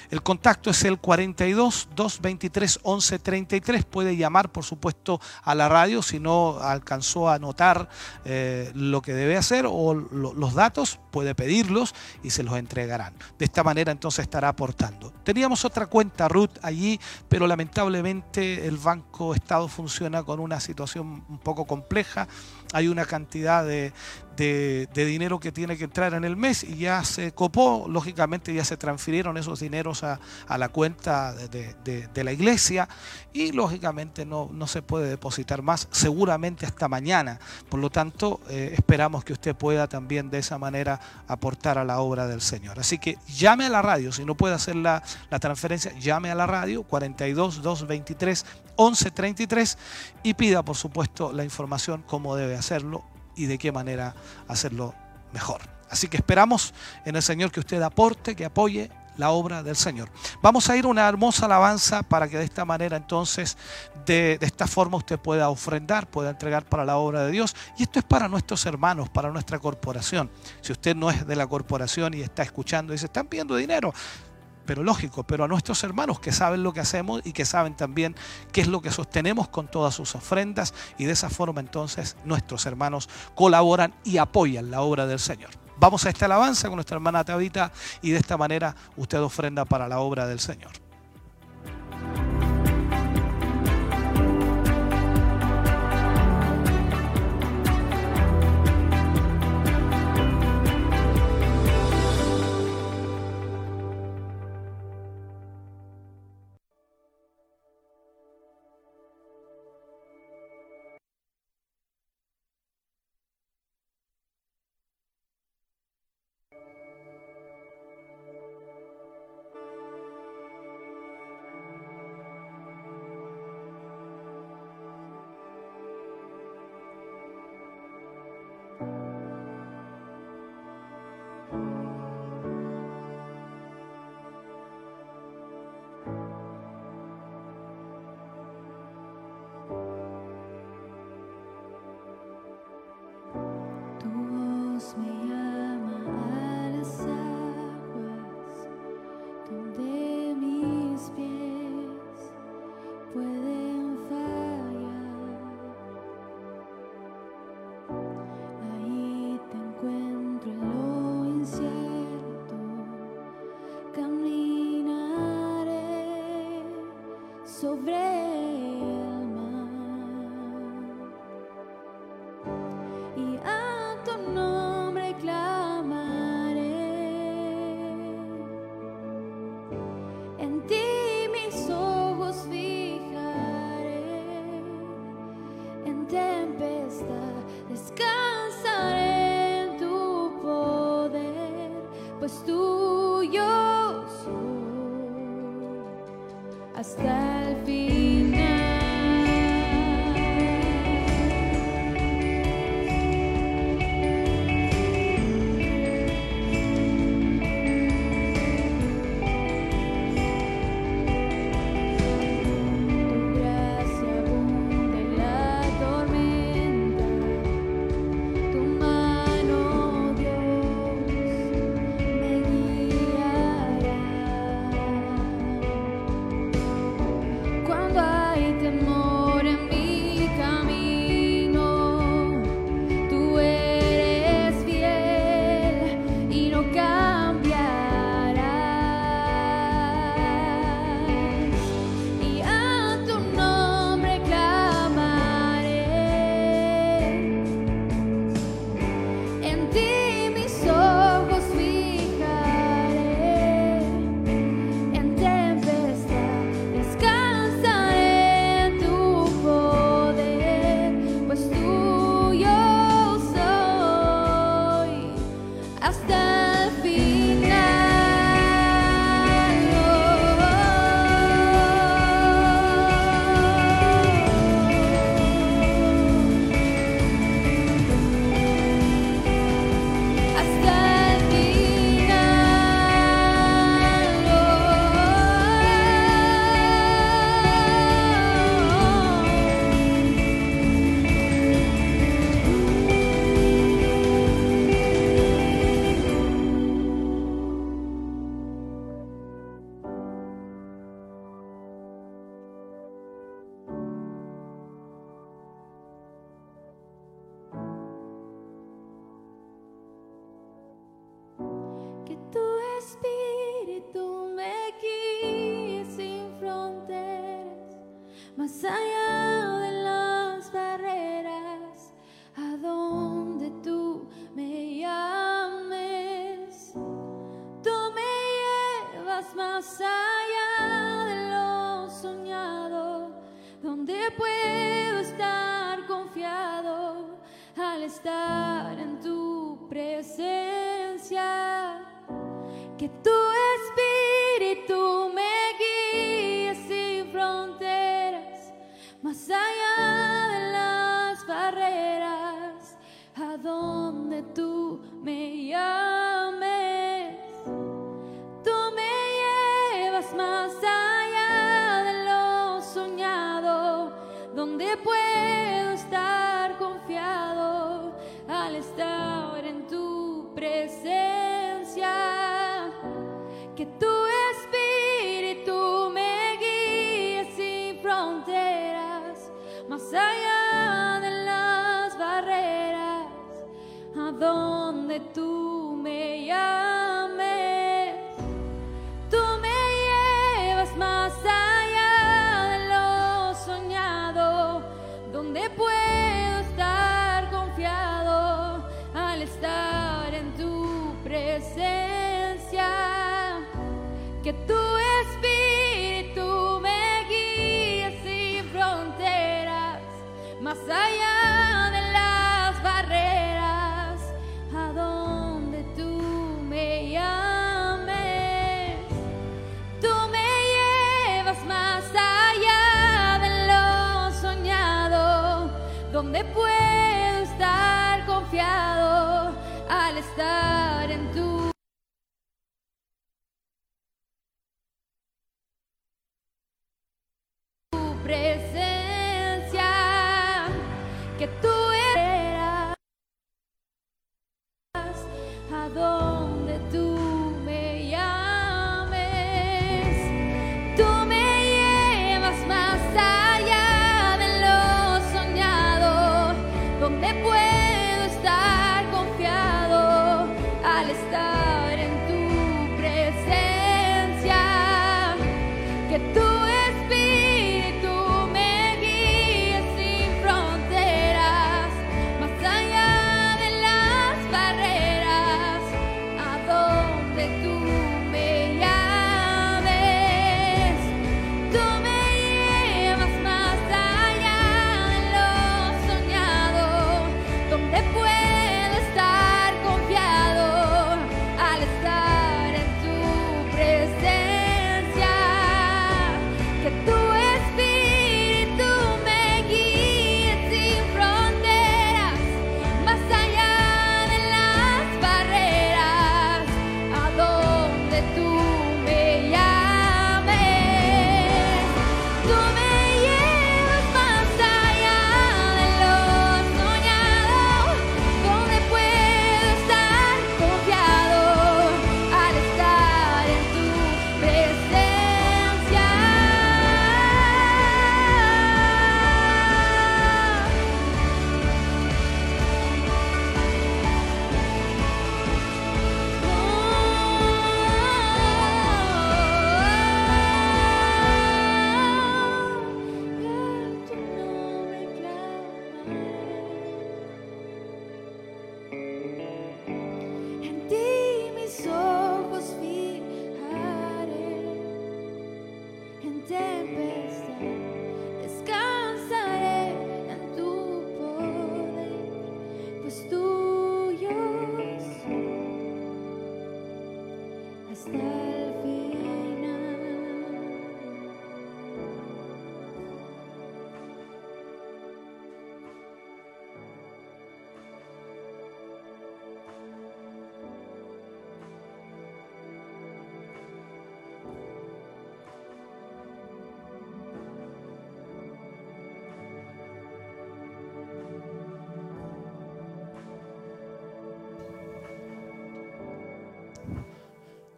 El contacto es el 42 223 11 33. Puede llamar, por supuesto, a la radio si no alcanzó a anotar eh, lo que debe hacer o lo, los datos, puede pedirlos y se los entregarán. De esta manera entonces estará aportando. Teníamos otra cuenta RUT allí, pero lamentablemente el Banco Estado funciona con una situación un poco compleja. Hay una cantidad de, de, dinero que tiene que entrar en el mes y ya se copó, lógicamente ya se transfirieron esos dineros a, a la cuenta de, de- de la iglesia y lógicamente no, no se puede depositar más, seguramente hasta mañana. Por lo tanto, eh, esperamos que usted pueda también de esa manera aportar a la obra del Señor. Así que llame a la radio, si no puede hacer la, la transferencia, llame a la radio 42 223 1133 y pida, por supuesto, la información cómo debe hacerlo y de qué manera hacerlo mejor. Así que esperamos en el Señor que usted aporte, que apoye la obra del Señor. Vamos a ir una hermosa alabanza para que de esta manera entonces, de, de esta forma usted pueda ofrendar, pueda entregar para la obra de Dios. Y esto es para nuestros hermanos, para nuestra corporación. Si usted no es de la corporación y está escuchando y se están pidiendo dinero, pero lógico, pero a nuestros hermanos que saben lo que hacemos y que saben también qué es lo que sostenemos con todas sus ofrendas y de esa forma entonces nuestros hermanos colaboran y apoyan la obra del Señor. Vamos a esta alabanza con nuestra hermana Tabita y de esta manera usted ofrenda para la obra del Señor.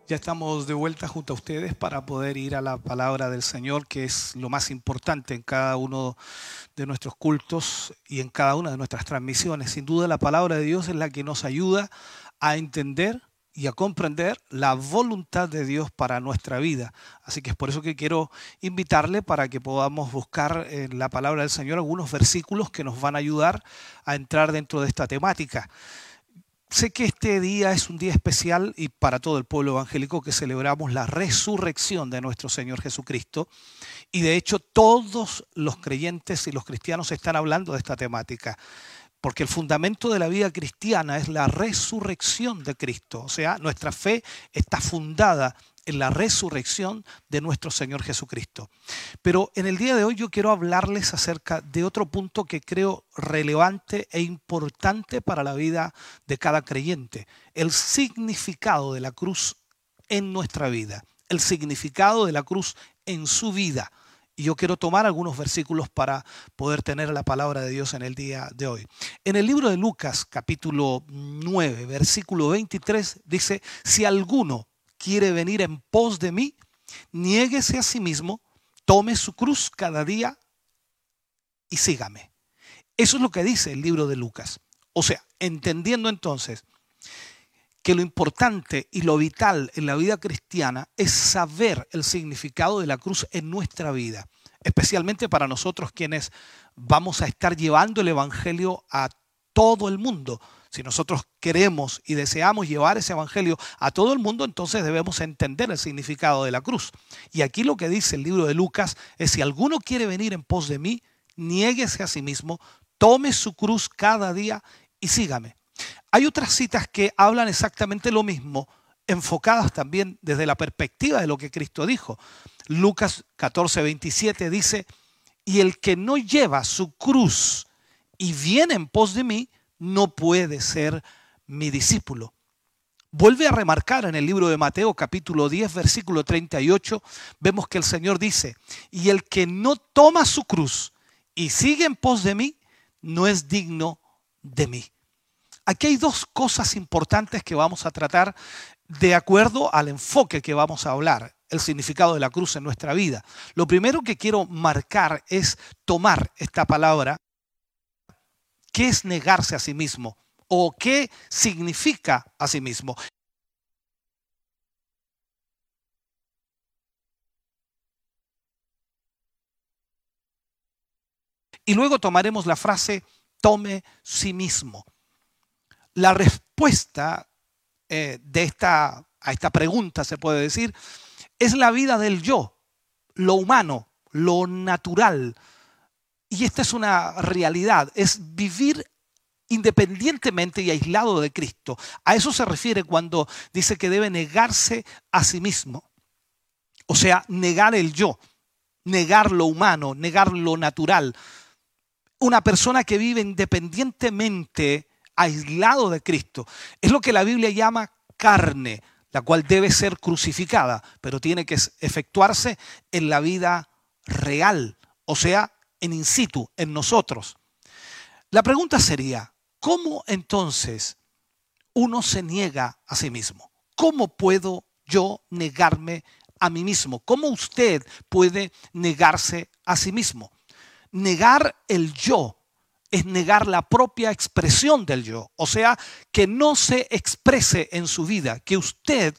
Ya estamos de vuelta junto a ustedes para poder ir a la palabra del Señor, que es lo más importante en cada uno de nuestros cultos y en cada una de nuestras transmisiones. Sin duda la palabra de Dios es la que nos ayuda a entender y a comprender la voluntad de Dios para nuestra vida. Así que es por eso que quiero invitarle para que podamos buscar en la palabra del Señor algunos versículos que nos van a ayudar a entrar dentro de esta temática sé que este día es un día especial y para todo el pueblo evangélico que celebramos la resurrección de nuestro Señor Jesucristo. Y de hecho todos los creyentes y los cristianos están hablando de esta temática. Porque el fundamento de la vida cristiana es la resurrección de Cristo. O sea, nuestra fe está fundada en la resurrección de nuestro Señor Jesucristo. Pero en el día de hoy yo quiero hablarles acerca de otro punto que creo relevante e importante para la vida de cada creyente, el significado de la cruz en nuestra vida, el significado de la cruz en su vida. Y yo quiero tomar algunos versículos para poder tener la palabra de Dios en el día de hoy. En el libro de Lucas, capítulo 9, versículo 23, dice, si alguno quiere venir en pos de mí, niéguese a sí mismo, tome su cruz cada día y sígame. Eso es lo que dice el libro de Lucas. O sea, entendiendo entonces que lo importante y lo vital en la vida cristiana es saber el significado de la cruz en nuestra vida, especialmente para nosotros quienes vamos a estar llevando el Evangelio a todo el mundo. Si nosotros queremos y deseamos llevar ese evangelio a todo el mundo, entonces debemos entender el significado de la cruz. Y aquí lo que dice el libro de Lucas es, si alguno quiere venir en pos de mí, niéguese a sí mismo, tome su cruz cada día y sígame. Hay otras citas que hablan exactamente lo mismo, enfocadas también desde la perspectiva de lo que Cristo dijo. Lucas 14, 27 dice, y el que no lleva su cruz y viene en pos de mí, no puede ser mi discípulo. Vuelve a remarcar en el libro de Mateo capítulo 10 versículo 38, vemos que el Señor dice, y el que no toma su cruz y sigue en pos de mí, no es digno de mí. Aquí hay dos cosas importantes que vamos a tratar de acuerdo al enfoque que vamos a hablar, el significado de la cruz en nuestra vida. Lo primero que quiero marcar es tomar esta palabra ¿Qué es negarse a sí mismo? ¿O qué significa a sí mismo? Y luego tomaremos la frase tome sí mismo. La respuesta eh, de esta, a esta pregunta, se puede decir, es la vida del yo, lo humano, lo natural, y esta es una realidad, es vivir independientemente y aislado de Cristo. A eso se refiere cuando dice que debe negarse a sí mismo. O sea, negar el yo, negar lo humano, negar lo natural. Una persona que vive independientemente, aislado de Cristo, es lo que la Biblia llama carne, la cual debe ser crucificada, pero tiene que efectuarse en la vida real, o sea, en in situ, en nosotros. La pregunta sería, ¿cómo entonces uno se niega a sí mismo? ¿Cómo puedo yo negarme a mí mismo? ¿Cómo usted puede negarse a sí mismo? Negar el yo es negar la propia expresión del yo, o sea, que no se exprese en su vida, que usted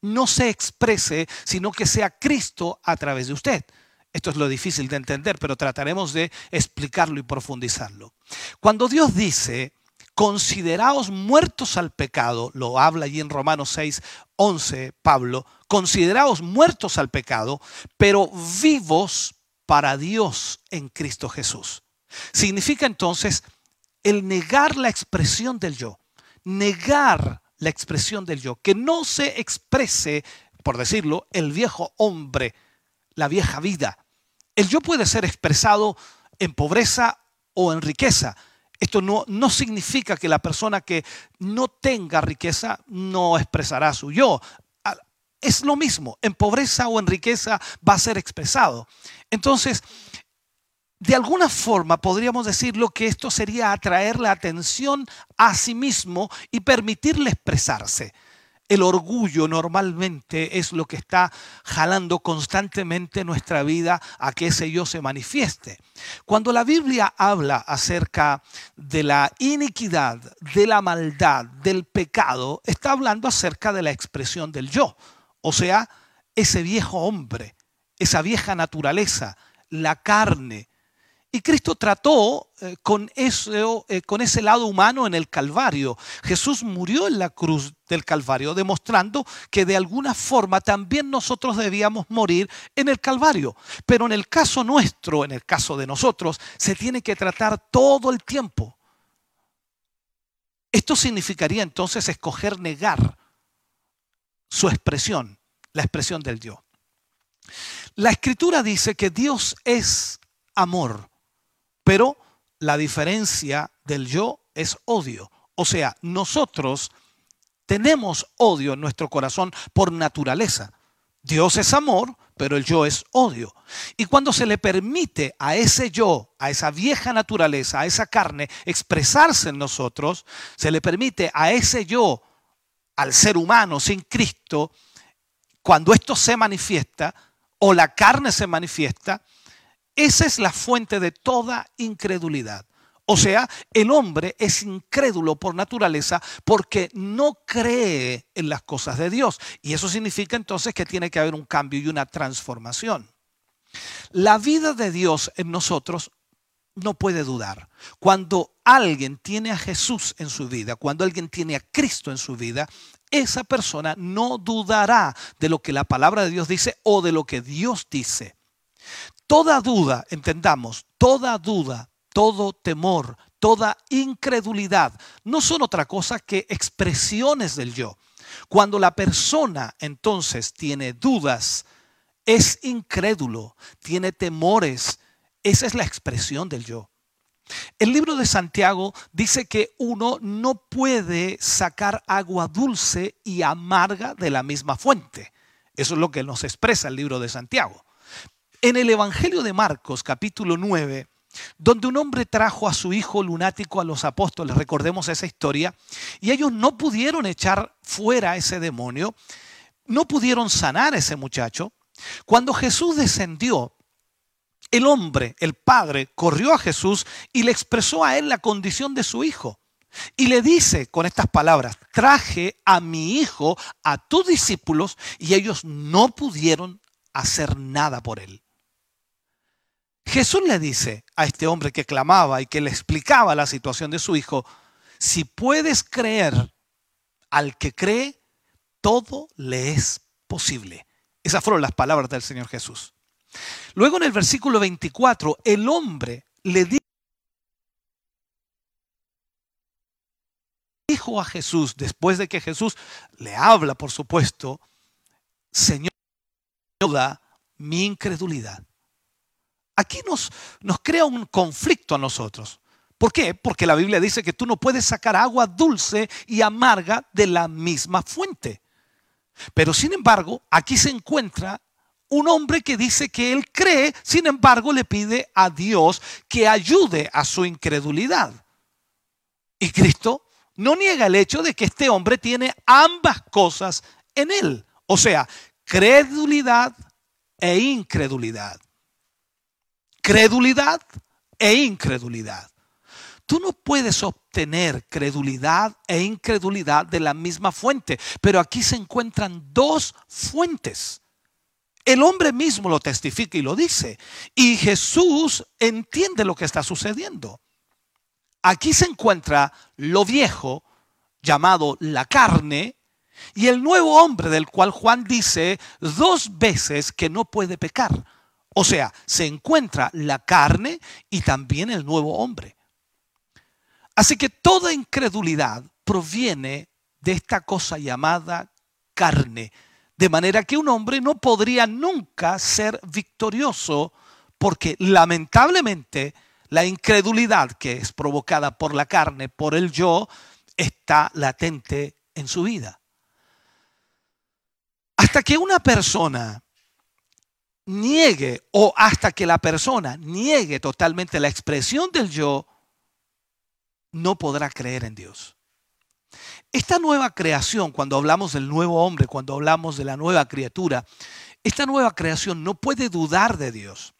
no se exprese, sino que sea Cristo a través de usted. Esto es lo difícil de entender, pero trataremos de explicarlo y profundizarlo. Cuando Dios dice, consideraos muertos al pecado, lo habla allí en Romanos 6, 11 Pablo, consideraos muertos al pecado, pero vivos para Dios en Cristo Jesús. Significa entonces el negar la expresión del yo, negar la expresión del yo, que no se exprese, por decirlo, el viejo hombre, la vieja vida, el yo puede ser expresado en pobreza o en riqueza. Esto no, no, significa que la persona que no tenga riqueza no expresará su yo. Ah, es lo mismo, en pobreza o en riqueza va a ser expresado. Entonces, de alguna forma podríamos decirlo que esto sería atraer la atención a sí mismo y permitirle expresarse. El orgullo normalmente es lo que está jalando constantemente nuestra vida a que ese yo se manifieste. Cuando la Biblia habla acerca de la iniquidad, de la maldad, del pecado, está hablando acerca de la expresión del yo. O sea, ese viejo hombre, esa vieja naturaleza, la carne. Y Cristo trató eh, con, eso, eh, con ese lado humano en el Calvario. Jesús murió en la cruz del Calvario, demostrando que de alguna forma también nosotros debíamos morir en el Calvario. Pero en el caso nuestro, en el caso de nosotros, se tiene que tratar todo el tiempo. Esto significaría entonces escoger negar su expresión, la expresión del Dios. La escritura dice que Dios es amor, pero la diferencia del yo es odio. O sea, nosotros tenemos odio en nuestro corazón por naturaleza. Dios es amor, pero el yo es odio. Y cuando se le permite a ese yo, a esa vieja naturaleza, a esa carne, expresarse en nosotros, se le permite a ese yo, al ser humano sin Cristo, cuando esto se manifiesta, o la carne se manifiesta, esa es la fuente de toda incredulidad. O sea, el hombre es incrédulo por naturaleza porque no cree en las cosas de Dios. Y eso significa entonces que tiene que haber un cambio y una transformación. La vida de Dios en nosotros no puede dudar. Cuando alguien tiene a Jesús en su vida, cuando alguien tiene a Cristo en su vida, esa persona no dudará de lo que la palabra de Dios dice o de lo que Dios dice. Toda duda, entendamos, toda duda todo temor, toda incredulidad, no son otra cosa que expresiones del yo. Cuando la persona entonces tiene dudas, es incrédulo, tiene temores, esa es la expresión del yo. El libro de Santiago dice que uno no puede sacar agua dulce y amarga de la misma fuente. Eso es lo que nos expresa el libro de Santiago. En el Evangelio de Marcos, capítulo 9, donde un hombre trajo a su hijo lunático a los apóstoles, recordemos esa historia, y ellos no pudieron echar fuera ese demonio, no pudieron sanar a ese muchacho. Cuando Jesús descendió, el hombre, el padre, corrió a Jesús y le expresó a él la condición de su hijo. Y le dice con estas palabras, traje a mi hijo a tus discípulos y ellos no pudieron hacer nada por él. Jesús le dice a este hombre que clamaba y que le explicaba la situación de su hijo, si puedes creer al que cree, todo le es posible. Esas fueron las palabras del Señor Jesús. Luego en el versículo 24, el hombre le dijo a Jesús, después de que Jesús le habla, por supuesto, Señor, mi incredulidad. Aquí nos, crea un conflicto a nosotros. ¿Por qué? Porque la Biblia dice que tú no puedes sacar agua dulce y amarga de la misma fuente. Pero sin embargo, aquí se encuentra un hombre que dice que él cree, sin embargo le pide a Dios que ayude a su incredulidad. Y Cristo no niega el hecho de que este hombre tiene ambas cosas en él. O sea, credulidad e incredulidad credulidad e incredulidad. Tú no puedes obtener credulidad e incredulidad de la misma fuente, pero aquí se encuentran dos fuentes. El hombre mismo lo testifica y lo dice, y Jesús entiende lo que está sucediendo. Aquí se encuentra lo viejo, llamado la carne, y el nuevo hombre del cual Juan dice dos veces que no puede pecar. O sea, se encuentra la carne y también el nuevo hombre. Así que toda incredulidad proviene de esta cosa llamada carne. De manera que un hombre no podría nunca ser victorioso porque lamentablemente la incredulidad que es provocada por la carne, por el yo, está latente en su vida. Hasta que una persona niegue o hasta que la persona niegue totalmente la expresión del yo, no podrá creer en Dios. Esta nueva creación, cuando hablamos del nuevo hombre, cuando hablamos de la nueva criatura, esta nueva creación no puede dudar de Dios.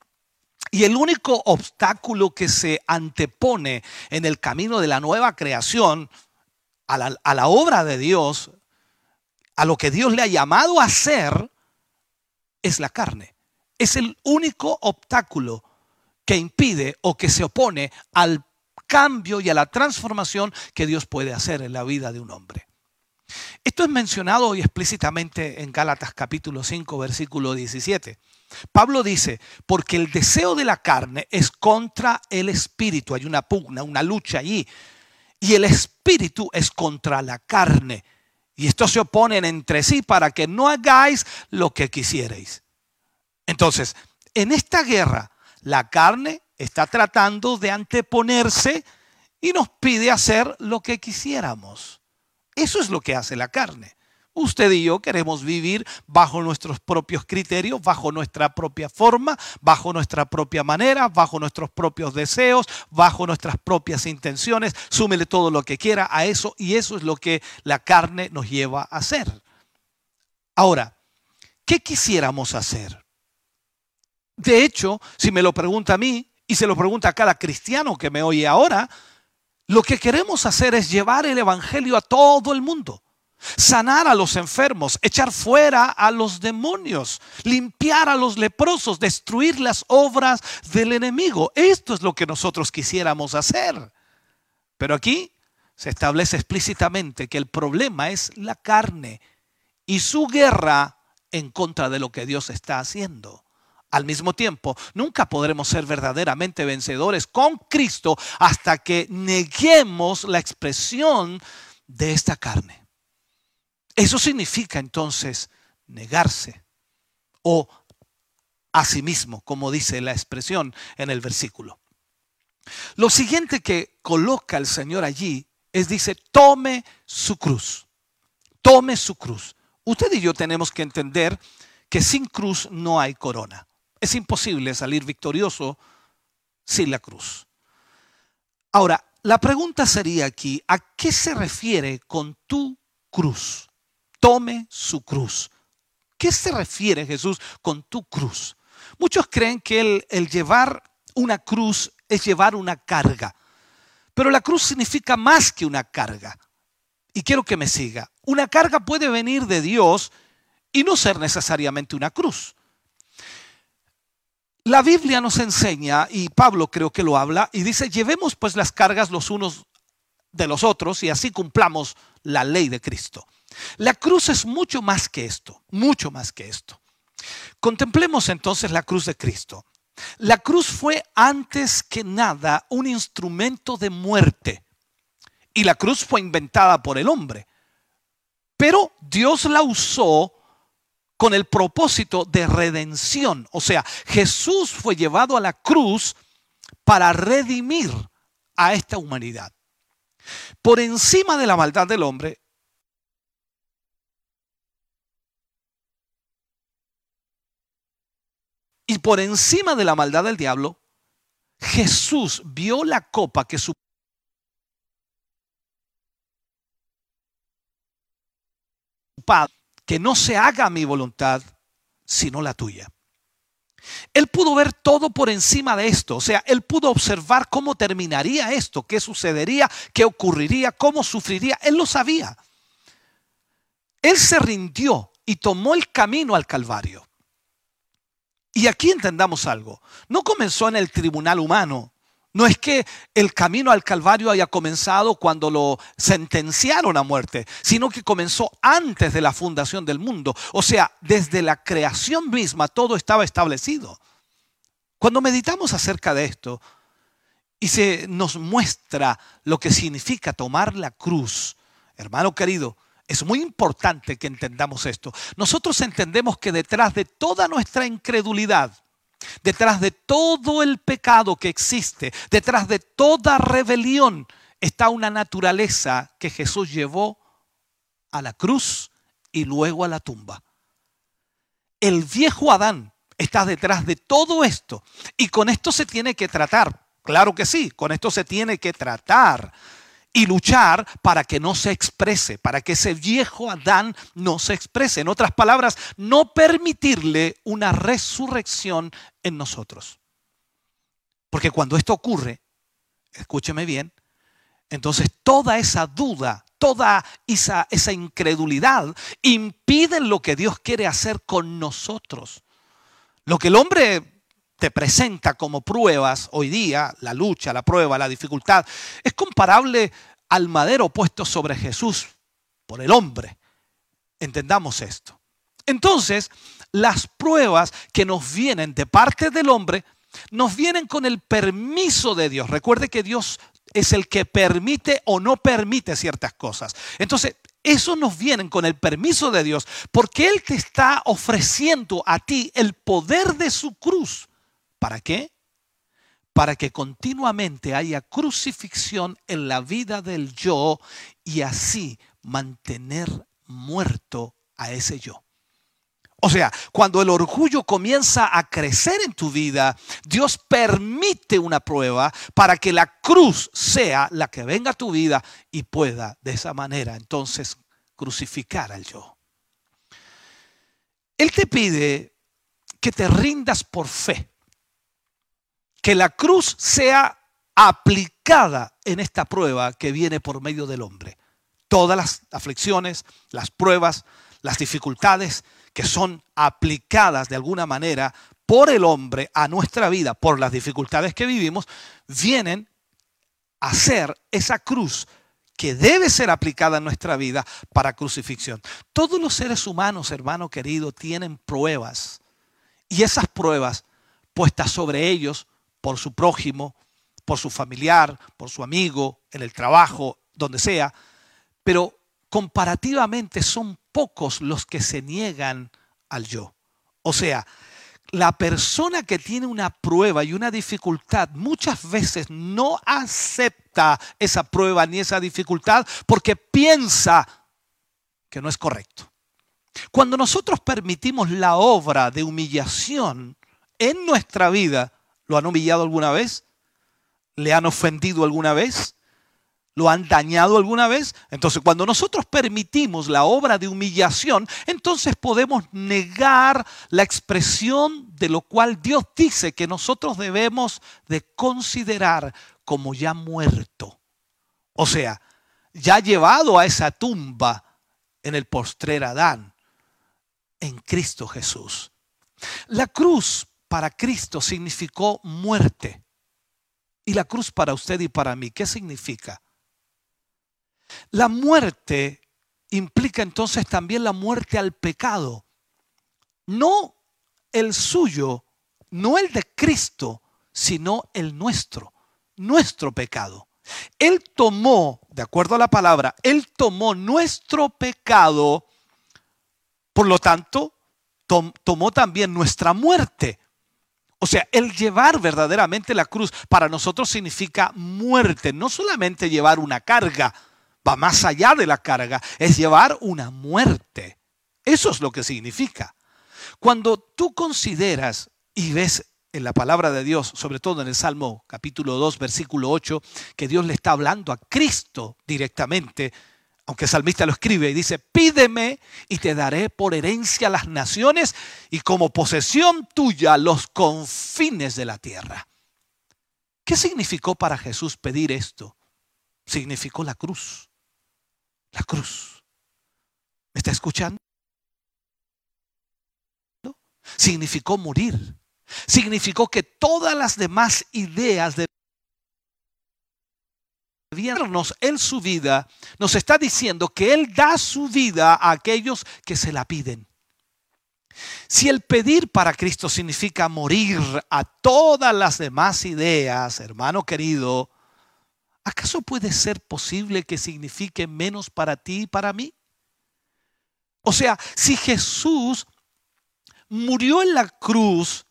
Y el único obstáculo que se antepone en el camino de la nueva creación a la, obra de Dios, a lo que Dios le ha llamado a hacer, es la carne. Es el único obstáculo que impide o que se opone al cambio y a la transformación que Dios puede hacer en la vida de un hombre. Esto es mencionado hoy explícitamente en Gálatas capítulo 5, versículo 17. Pablo dice, porque el deseo de la carne es contra el espíritu, hay una pugna, una lucha allí, y el espíritu es contra la carne. Y estos se oponen entre sí para que no hagáis lo que quisierais. Entonces, en esta guerra, la carne está tratando de anteponerse y nos pide hacer lo que quisiéramos. Eso es lo que hace la carne. Usted y yo queremos vivir bajo nuestros propios criterios, bajo nuestra propia forma, bajo nuestra propia manera, bajo nuestros propios deseos, bajo nuestras propias intenciones. Súmele todo lo que quiera a eso y eso es lo que la carne nos lleva a hacer. Ahora, ¿qué quisiéramos hacer? De hecho, si me lo pregunta a mí y se lo pregunta a cada cristiano que me oye ahora, lo que queremos hacer es llevar el Evangelio a todo el mundo sanar a los enfermos, echar fuera a los demonios, limpiar a los leprosos, destruir las obras del enemigo. Esto es lo que nosotros quisiéramos hacer. Pero aquí se establece explícitamente que el problema es la carne y su guerra en contra de lo que Dios está haciendo. Al mismo tiempo, nunca podremos ser verdaderamente vencedores con Cristo hasta que neguemos la expresión de esta carne. Eso significa entonces negarse o a sí mismo, como dice la expresión en el versículo. Lo siguiente que coloca el Señor allí es, dice, tome su cruz, tome su cruz. Usted y yo tenemos que entender que sin cruz no hay corona. Es imposible salir victorioso sin la cruz. Ahora, la pregunta sería aquí, ¿a qué se refiere con tu cruz? tome su cruz. ¿Qué se refiere Jesús con tu cruz? Muchos creen que el, el llevar una cruz es llevar una carga, pero la cruz significa más que una carga. Y quiero que me siga. Una carga puede venir de Dios y no ser necesariamente una cruz. La Biblia nos enseña, y Pablo creo que lo habla, y dice, llevemos pues las cargas los unos de los otros y así cumplamos la ley de Cristo. La cruz es mucho más que esto, mucho más que esto. Contemplemos entonces la cruz de Cristo. La cruz fue antes que nada un instrumento de muerte y la cruz fue inventada por el hombre. Pero Dios la usó con el propósito de redención. O sea, Jesús fue llevado a la cruz para redimir a esta humanidad. Por encima de la maldad del hombre, Y por encima de la maldad del diablo, Jesús vio la copa que su Padre, que no se haga mi voluntad, sino la tuya. Él pudo ver todo por encima de esto, o sea, él pudo observar cómo terminaría esto, qué sucedería, qué ocurriría, cómo sufriría, él lo sabía. Él se rindió y tomó el camino al Calvario. Y aquí entendamos algo. No comenzó en el tribunal humano. No es que el camino al Calvario haya comenzado cuando lo sentenciaron a muerte, sino que comenzó antes de la fundación del mundo. O sea, desde la creación misma todo estaba establecido. Cuando meditamos acerca de esto y se nos muestra lo que significa tomar la cruz, hermano querido, es muy importante que entendamos esto. Nosotros entendemos que detrás de toda nuestra incredulidad, detrás de todo el pecado que existe, detrás de toda rebelión, está una naturaleza que Jesús llevó a la cruz y luego a la tumba. El viejo Adán está detrás de todo esto y con esto se tiene que tratar. Claro que sí, con esto se tiene que tratar y luchar para que no se exprese, para que ese viejo Adán no se exprese. En otras palabras, no permitirle una resurrección en nosotros. Porque cuando esto ocurre, escúcheme bien, entonces toda esa duda, toda esa, esa incredulidad impide lo que Dios quiere hacer con nosotros. Lo que el hombre te presenta como pruebas hoy día, la lucha, la prueba, la dificultad, es comparable al madero puesto sobre Jesús por el hombre. Entendamos esto. Entonces, las pruebas que nos vienen de parte del hombre, nos vienen con el permiso de Dios. Recuerde que Dios es el que permite o no permite ciertas cosas. Entonces, eso nos viene con el permiso de Dios, porque Él te está ofreciendo a ti el poder de su cruz. ¿Para qué? Para que continuamente haya crucifixión en la vida del yo y así mantener muerto a ese yo. O sea, cuando el orgullo comienza a crecer en tu vida, Dios permite una prueba para que la cruz sea la que venga a tu vida y pueda de esa manera entonces crucificar al yo. Él te pide que te rindas por fe, que la cruz sea aplicada en esta prueba que viene por medio del hombre. Todas las aflicciones, las pruebas, las dificultades, que son aplicadas de alguna manera por el hombre a nuestra vida, por las dificultades que vivimos, vienen a ser esa cruz que debe ser aplicada en nuestra vida para crucifixión. Todos los seres humanos, hermano querido, tienen pruebas. Y esas pruebas puestas sobre ellos por su prójimo, por su familiar, por su amigo, en el trabajo, donde sea, pero comparativamente son pocos los que se niegan al yo. O sea, la persona que tiene una prueba y una dificultad muchas veces no acepta esa prueba ni esa dificultad porque piensa que no es correcto. Cuando nosotros permitimos la obra de humillación en nuestra vida, ¿lo han humillado alguna vez? ¿Le han ofendido alguna vez? ¿Lo han dañado alguna vez? Entonces, cuando nosotros permitimos la obra de humillación, entonces podemos negar la expresión de lo cual Dios dice que nosotros debemos de considerar como ya muerto. O sea, ya llevado a esa tumba en el postrer Adán, en Cristo Jesús. La cruz para Cristo significó muerte. Y la cruz para usted y para mí, ¿qué significa? La muerte implica entonces también la muerte al pecado. No el suyo, no el de Cristo, sino el nuestro, nuestro pecado. Él tomó, de acuerdo a la palabra, Él tomó nuestro pecado, por lo tanto, tomó también nuestra muerte. O sea, el llevar verdaderamente la cruz para nosotros significa muerte, no solamente llevar una carga, va más allá de la carga, es llevar una muerte. Eso es lo que significa. Cuando tú consideras y ves en la palabra de Dios, sobre todo en el Salmo capítulo 2, versículo 8, que Dios le está hablando a Cristo directamente, aunque el salmista lo escribe y dice, pídeme y te daré por herencia las naciones y como posesión tuya los confines de la tierra. ¿Qué significó para Jesús pedir esto? Significó la cruz la cruz. ¿Me está escuchando? Significó morir. Significó que todas las demás ideas de en su vida, nos está diciendo que Él da su vida a aquellos que se la piden. Si el pedir para Cristo significa morir a todas las demás ideas, hermano querido, ¿acaso puede ser posible que signifique menos para ti y para mí? O sea, si Jesús murió en la cruz,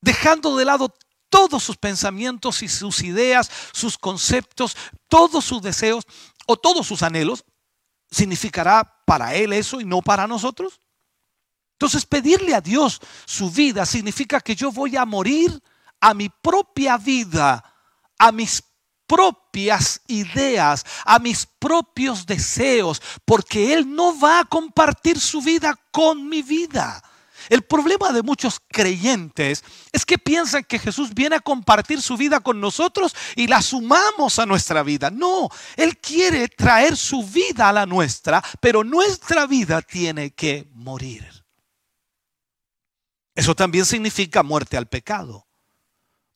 dejando de lado todos sus pensamientos y sus ideas, sus conceptos, todos sus deseos o todos sus anhelos, ¿significará para Él eso y no para nosotros? Entonces, pedirle a Dios su vida significa que yo voy a morir a mi propia vida, a mis propias ideas, a mis propios deseos, porque Él no va a compartir su vida con mi vida. El problema de muchos creyentes es que piensan que Jesús viene a compartir su vida con nosotros y la sumamos a nuestra vida. No, Él quiere traer su vida a la nuestra, pero nuestra vida tiene que morir. Eso también significa muerte al pecado.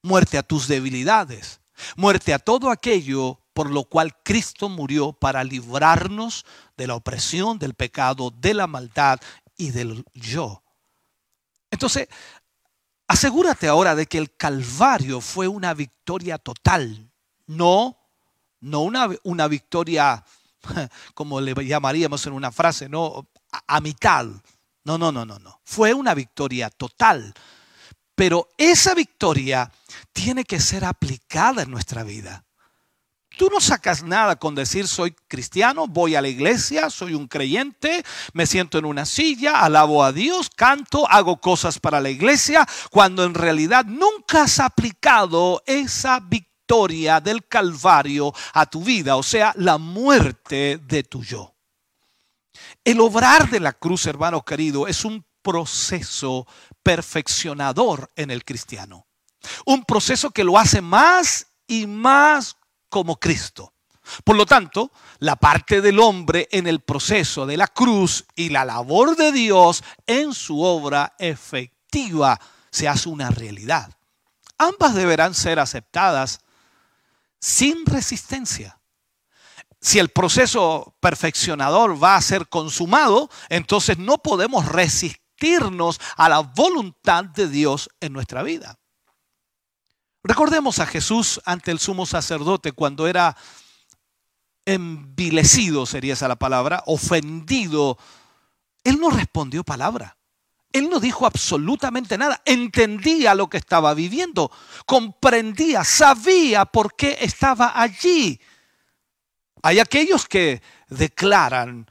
muerte a tus debilidades, muerte a todo aquello por lo cual Cristo murió para librarnos de la opresión, del pecado, de la maldad y del yo. Entonces, asegúrate ahora de que el Calvario fue una victoria total, no, no una, una victoria, como le llamaríamos en una frase, no a, a mitad. No, no, no, no, no. Fue una victoria total. Pero esa victoria tiene que ser aplicada en nuestra vida. Tú no sacas nada con decir soy cristiano, voy a la iglesia, soy un creyente, me siento en una silla, alabo a Dios, canto, hago cosas para la iglesia, cuando en realidad nunca has aplicado esa victoria del Calvario a tu vida, o sea, la muerte de tu yo. El obrar de la cruz, hermano querido, es un proceso perfeccionador en el cristiano. Un proceso que lo hace más y más como Cristo. Por lo tanto, la parte del hombre en el proceso de la cruz y la labor de Dios en su obra efectiva se hace una realidad. Ambas deberán ser aceptadas sin resistencia. Si el proceso perfeccionador va a ser consumado, entonces no podemos resistirnos a la voluntad de Dios en nuestra vida. Recordemos a Jesús ante el sumo sacerdote cuando era envilecido, sería esa la palabra, ofendido. Él no respondió palabra. Él no dijo absolutamente nada. Entendía lo que estaba viviendo. Comprendía, sabía por qué estaba allí. Hay aquellos que declaran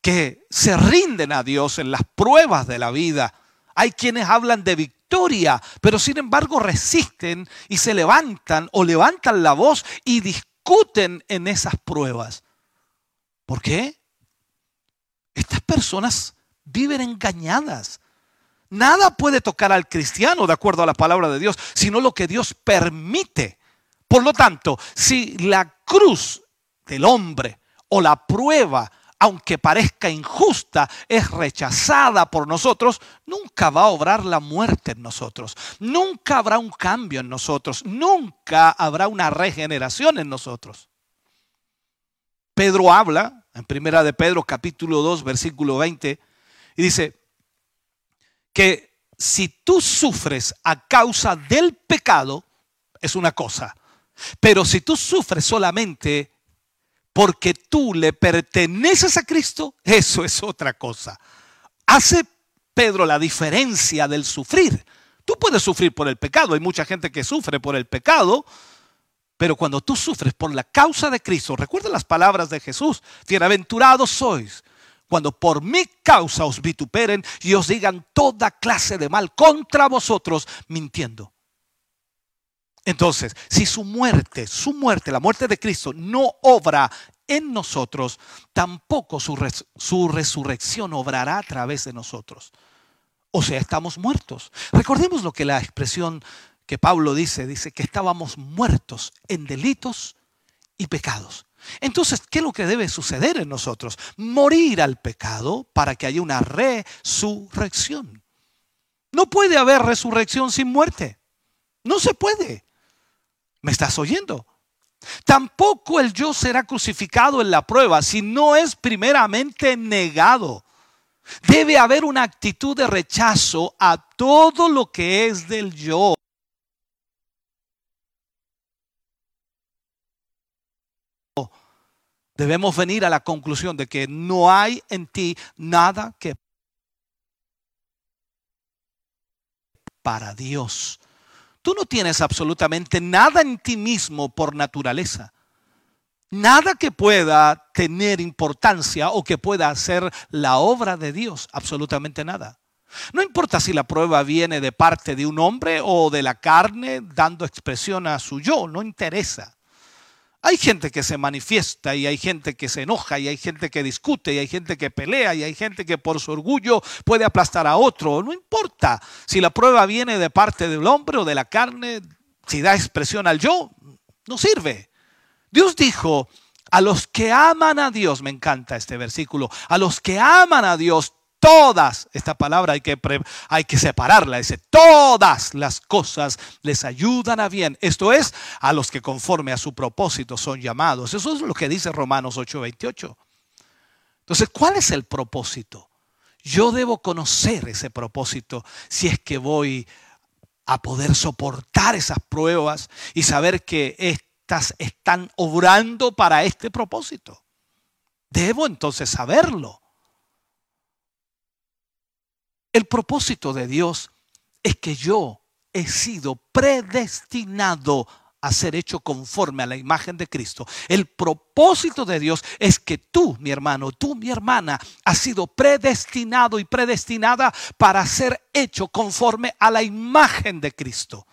que se rinden a Dios en las pruebas de la vida. Hay quienes hablan de victoria, pero sin embargo resisten y se levantan o levantan la voz y discuten en esas pruebas. ¿Por qué? Estas personas viven engañadas. Nada puede tocar al cristiano, de acuerdo a la palabra de Dios, sino lo que Dios permite. Por lo tanto, si la cruz del hombre o la prueba aunque parezca injusta, es rechazada por nosotros, nunca va a obrar la muerte en nosotros. Nunca habrá un cambio en nosotros. Nunca habrá una regeneración en nosotros. Pedro habla en primera de Pedro capítulo 2 versículo 20 y dice que si tú sufres a causa del pecado es una cosa, pero si tú sufres solamente porque tú le perteneces a Cristo, eso es otra cosa. Hace Pedro la diferencia del sufrir. Tú puedes sufrir por el pecado, hay mucha gente que sufre por el pecado, pero cuando tú sufres por la causa de Cristo, recuerda las palabras de Jesús, bienaventurados sois cuando por mi causa os vituperen y os digan toda clase de mal contra vosotros, mintiendo. Entonces, si su muerte, su muerte, la muerte de Cristo no obra en nosotros, tampoco su, su, resurrección obrará a través de nosotros. O sea, estamos muertos. Recordemos lo que la expresión que Pablo dice, dice que estábamos muertos en delitos y pecados. Entonces, ¿qué es lo que debe suceder en nosotros? Morir al pecado para que haya una resurrección. No puede haber resurrección sin muerte. No se puede. ¿Me estás oyendo? Tampoco el yo será crucificado en la prueba si no es primeramente negado. Debe haber una actitud de rechazo a todo lo que es del yo. Debemos venir a la conclusión de que no hay en ti nada que para Dios. Tú no tienes absolutamente nada en ti mismo por naturaleza. Nada que pueda tener importancia o que pueda hacer la obra de Dios. Absolutamente nada. No importa si la prueba viene de parte de un hombre o de la carne dando expresión a su yo, no interesa. Hay gente que se manifiesta y hay gente que se enoja y hay gente que discute y hay gente que pelea y hay gente que por su orgullo puede aplastar a otro. No importa si la prueba viene de parte del hombre o de la carne, si da expresión al yo, no sirve. Dios dijo, a los que aman a Dios, me encanta este versículo, a los que aman a Dios, todas, esta palabra hay que, hay que separarla, dice, todas las cosas les ayudan a bien. Esto es, a los que conforme a su propósito son llamados. Eso es lo que dice Romanos 8:28. Entonces, ¿cuál es el propósito? Yo debo conocer ese propósito si es que voy a poder soportar esas pruebas y saber que estas están obrando para este propósito. Debo entonces saberlo. El propósito de Dios es que yo he sido predestinado a ser hecho conforme a la imagen de Cristo. El propósito de Dios es que tú, mi hermano, tú, mi hermana, has sido predestinado y predestinada para ser hecho conforme a la imagen de Cristo.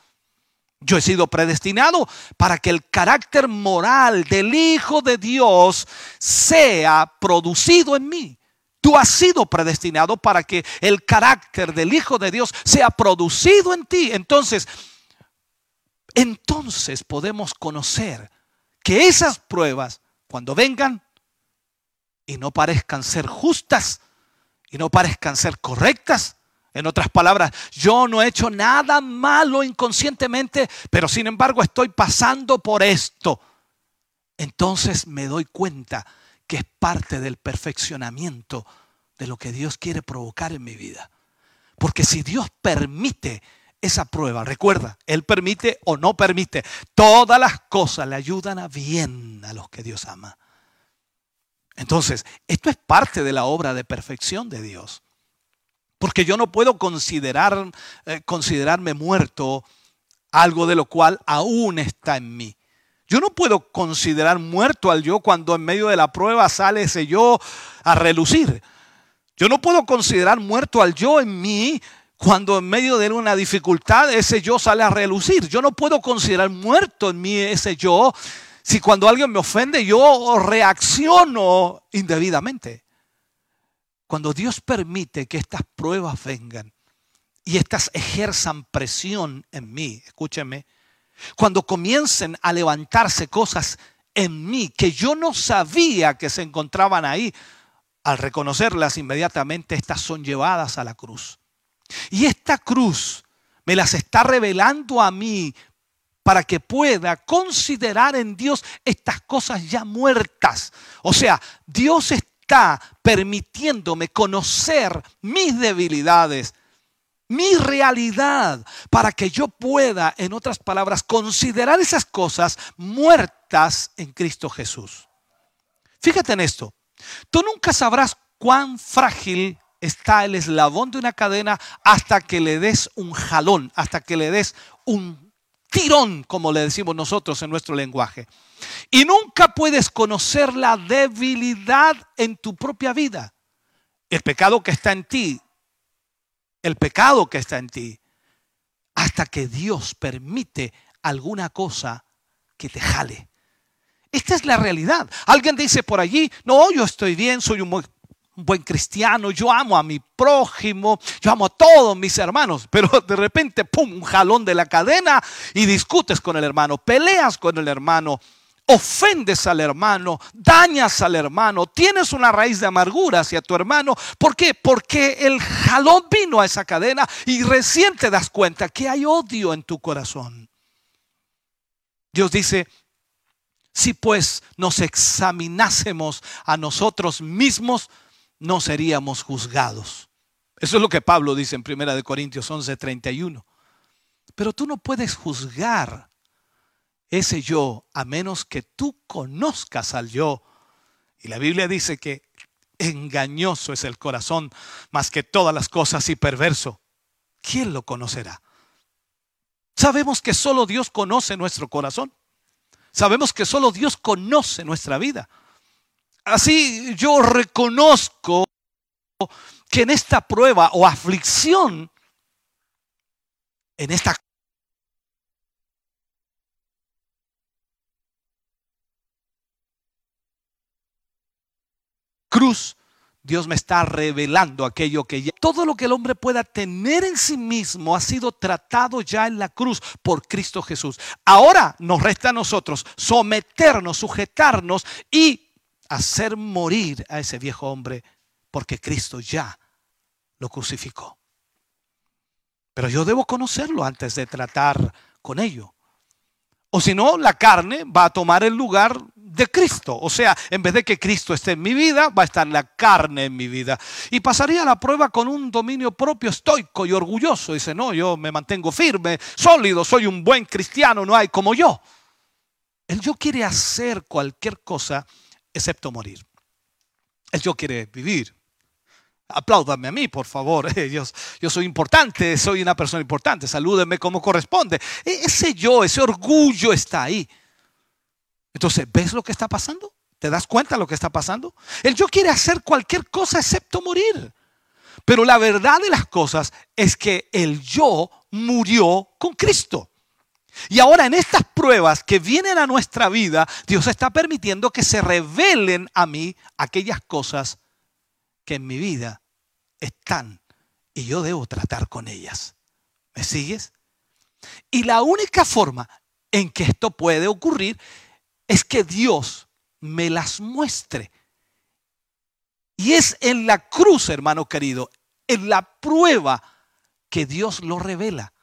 Yo he sido predestinado para que el carácter moral del Hijo de Dios sea producido en mí. Tú has sido predestinado para que el carácter del Hijo de Dios sea producido en ti. Entonces, entonces podemos conocer que esas pruebas, cuando vengan y no parezcan ser justas y no parezcan ser correctas, en otras palabras, yo no he hecho nada malo inconscientemente, pero sin embargo estoy pasando por esto. Entonces me doy cuenta que es parte del perfeccionamiento de lo que Dios quiere provocar en mi vida. Porque si Dios permite esa prueba. Recuerda, Él permite o no permite. Todas las cosas le ayudan a bien a los que Dios ama. Entonces, esto es parte de la obra de perfección de Dios. Porque yo no puedo considerar, eh, considerarme muerto algo de lo cual aún está en mí. Yo no puedo considerar muerto al yo cuando en medio de la prueba sale ese yo a relucir. Yo no puedo considerar muerto al yo en mí cuando en medio de una dificultad ese yo sale a relucir. Yo no puedo considerar muerto en mí ese yo si cuando alguien me ofende yo reacciono indebidamente. Cuando Dios permite que estas pruebas vengan y estas ejerzan presión en mí, escúcheme, cuando comiencen a levantarse cosas en mí que yo no sabía que se encontraban ahí, al reconocerlas inmediatamente, estas son llevadas a la cruz. Y esta cruz me las está revelando a mí para que pueda considerar en Dios estas cosas ya muertas. O sea, Dios está permitiéndome conocer mis debilidades, mi realidad, para que yo pueda, en otras palabras, considerar esas cosas muertas en Cristo Jesús. Fíjate en esto, tú nunca sabrás cuán frágil está el eslabón de una cadena hasta que le des un jalón, hasta que le des un tirón, como le decimos nosotros en nuestro lenguaje. Y nunca puedes conocer la debilidad en tu propia vida. El pecado que está en ti, el pecado que está en ti, hasta que Dios permite alguna cosa que te jale. Esta es la realidad. Alguien dice por allí, no, yo estoy bien, soy un buen cristiano, yo amo a mi prójimo, yo amo a todos mis hermanos, pero de repente, ¡pum!, un jalón de la cadena y discutes con el hermano, peleas con el hermano, ofendes al hermano, dañas al hermano, tienes una raíz de amargura hacia tu hermano. ¿Por qué? Porque el jalón vino a esa cadena y recién te das cuenta que hay odio en tu corazón. Dios dice, si pues nos examinásemos a nosotros mismos, no seríamos juzgados. Eso es lo que Pablo dice en 1 Corintios 11, 31. Pero tú no puedes juzgar ese yo a menos que tú conozcas al yo. Y la Biblia dice que engañoso es el corazón más que todas las cosas y perverso. ¿Quién lo conocerá? Sabemos que solo Dios conoce nuestro corazón. Sabemos que solo Dios conoce nuestra vida. Así yo reconozco que en esta prueba o aflicción, en esta cruz, Dios me está revelando aquello que ya, todo lo que el hombre pueda tener en sí mismo ha sido tratado ya en la cruz por Cristo Jesús. Ahora nos resta a nosotros someternos, sujetarnos y hacer morir a ese viejo hombre porque Cristo ya lo crucificó. Pero yo debo conocerlo antes de tratar con ello. O si no, la carne va a tomar el lugar de Cristo. O sea, en vez de que Cristo esté en mi vida, va a estar la carne en mi vida. Y pasaría la prueba con un dominio propio estoico y orgulloso. Dice, no, yo me mantengo firme, sólido, soy un buen cristiano, no hay como yo. El yo quiere hacer cualquier cosa excepto morir. El yo quiere vivir. Apláudame a mí, por favor. Yo, yo soy importante, soy una persona importante. Salúdenme como corresponde. E, ese yo, ese orgullo está ahí. Entonces, ¿ves lo que está pasando? ¿Te das cuenta de lo que está pasando? El yo quiere hacer cualquier cosa excepto morir. Pero la verdad de las cosas es que el yo murió con Cristo. Y ahora en estas pruebas que vienen a nuestra vida, Dios está permitiendo que se revelen a mí aquellas cosas que en mi vida están y yo debo tratar con ellas. ¿Me sigues? Y la única forma en que esto puede ocurrir es que Dios me las muestre. Y es en la cruz, hermano querido, en la prueba que Dios lo revela.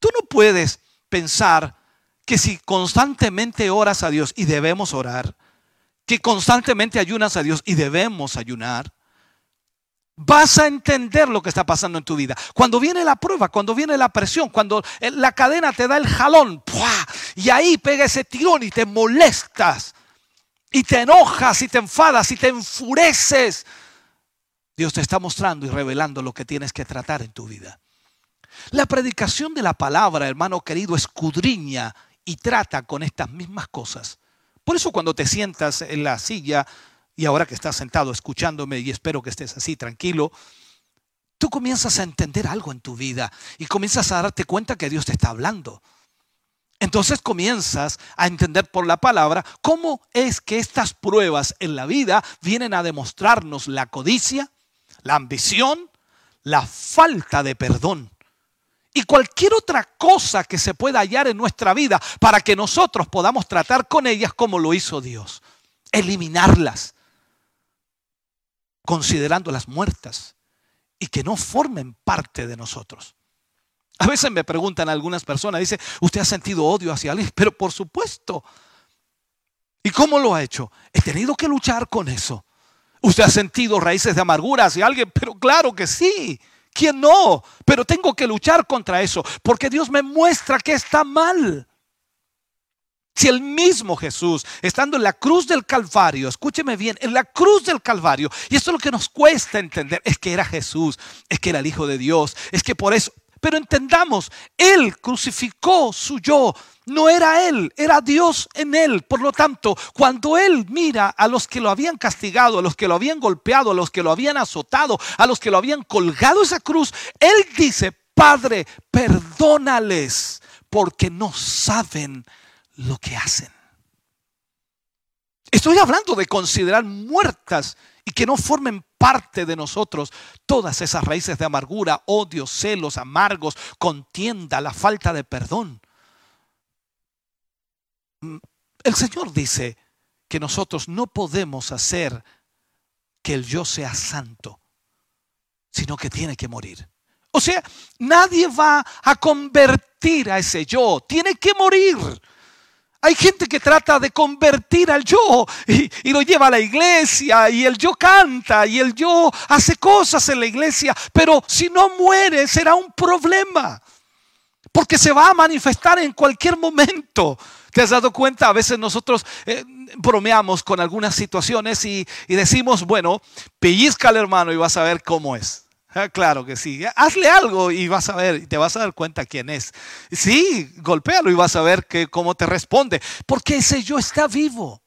Tú no puedes pensar que si constantemente oras a Dios y debemos orar, que constantemente ayunas a Dios y debemos ayunar, vas a entender lo que está pasando en tu vida. Cuando viene la prueba, cuando viene la presión, cuando la cadena te da el jalón, y ahí pega ese tirón y te molestas, y te enojas, y te enfadas, y te enfureces, Dios te está mostrando y revelando lo que tienes que tratar en tu vida. La predicación de la palabra, hermano querido, escudriña y trata con estas mismas cosas. Por eso cuando te sientas en la silla y ahora que estás sentado escuchándome y espero que estés así tranquilo, tú comienzas a entender algo en tu vida y comienzas a darte cuenta que Dios te está hablando. Entonces comienzas a entender por la palabra cómo es que estas pruebas en la vida vienen a demostrarnos la codicia, la ambición, la falta de perdón y cualquier otra cosa que se pueda hallar en nuestra vida para que nosotros podamos tratar con ellas como lo hizo Dios. Eliminarlas, considerándolas muertas y que no formen parte de nosotros. A veces me preguntan algunas personas, dice, ¿usted ha sentido odio hacia alguien? Pero por supuesto. ¿Y cómo lo ha hecho? He tenido que luchar con eso. ¿Usted ha sentido raíces de amargura hacia alguien? Pero claro que sí. ¿Quién no? Pero tengo que luchar contra eso porque Dios me muestra que está mal. Si el mismo Jesús, estando en la cruz del Calvario, escúcheme bien, en la cruz del Calvario, y esto es lo que nos cuesta entender, es que era Jesús, es que era el Hijo de Dios, es que por eso, pero entendamos, Él crucificó su yo, no era Él, era Dios en Él. Por lo tanto, cuando Él mira a los que lo habían castigado, a los que lo habían golpeado, a los que lo habían azotado, a los que lo habían colgado esa cruz, Él dice, Padre, perdónales porque no saben lo que hacen. Estoy hablando de considerar muertas y que no formen parte de nosotros todas esas raíces de amargura, odio, celos, amargos, contienda, la falta de perdón. El Señor dice que nosotros no podemos hacer que el yo sea santo, sino que tiene que morir. O sea, nadie va a convertir a ese yo, tiene que morir. Hay gente que trata de convertir al yo y, lo lleva a la iglesia y el yo canta y el yo hace cosas en la iglesia, pero si no muere será un problema porque se va a manifestar en cualquier momento. ¿Te has dado cuenta? A veces nosotros eh, bromeamos con algunas situaciones y, y decimos, bueno, pellizca al hermano y vas a ver cómo es. Ah, claro que sí. Hazle algo y vas a ver, te vas a dar cuenta quién es. Sí, golpéalo y vas a ver que, cómo te responde. Porque ese yo está vivo.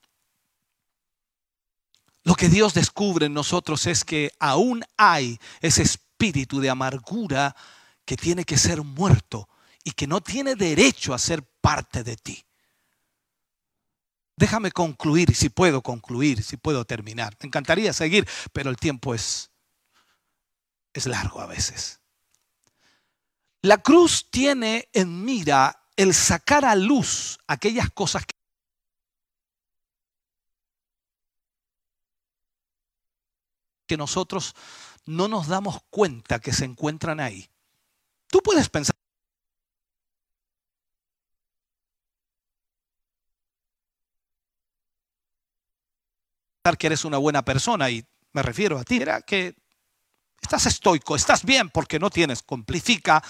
Lo que Dios descubre en nosotros es que aún hay ese espíritu de amargura que tiene que ser muerto y que no tiene derecho a ser parte de ti. Déjame concluir, si puedo concluir, si puedo terminar. Me encantaría seguir, pero el tiempo es es largo a veces. La cruz tiene en mira el sacar a luz aquellas cosas que nosotros no nos damos cuenta que se encuentran ahí. Tú puedes pensar que eres una buena persona y me refiero a ti, era que estás estoico, estás bien porque no tienes, complifica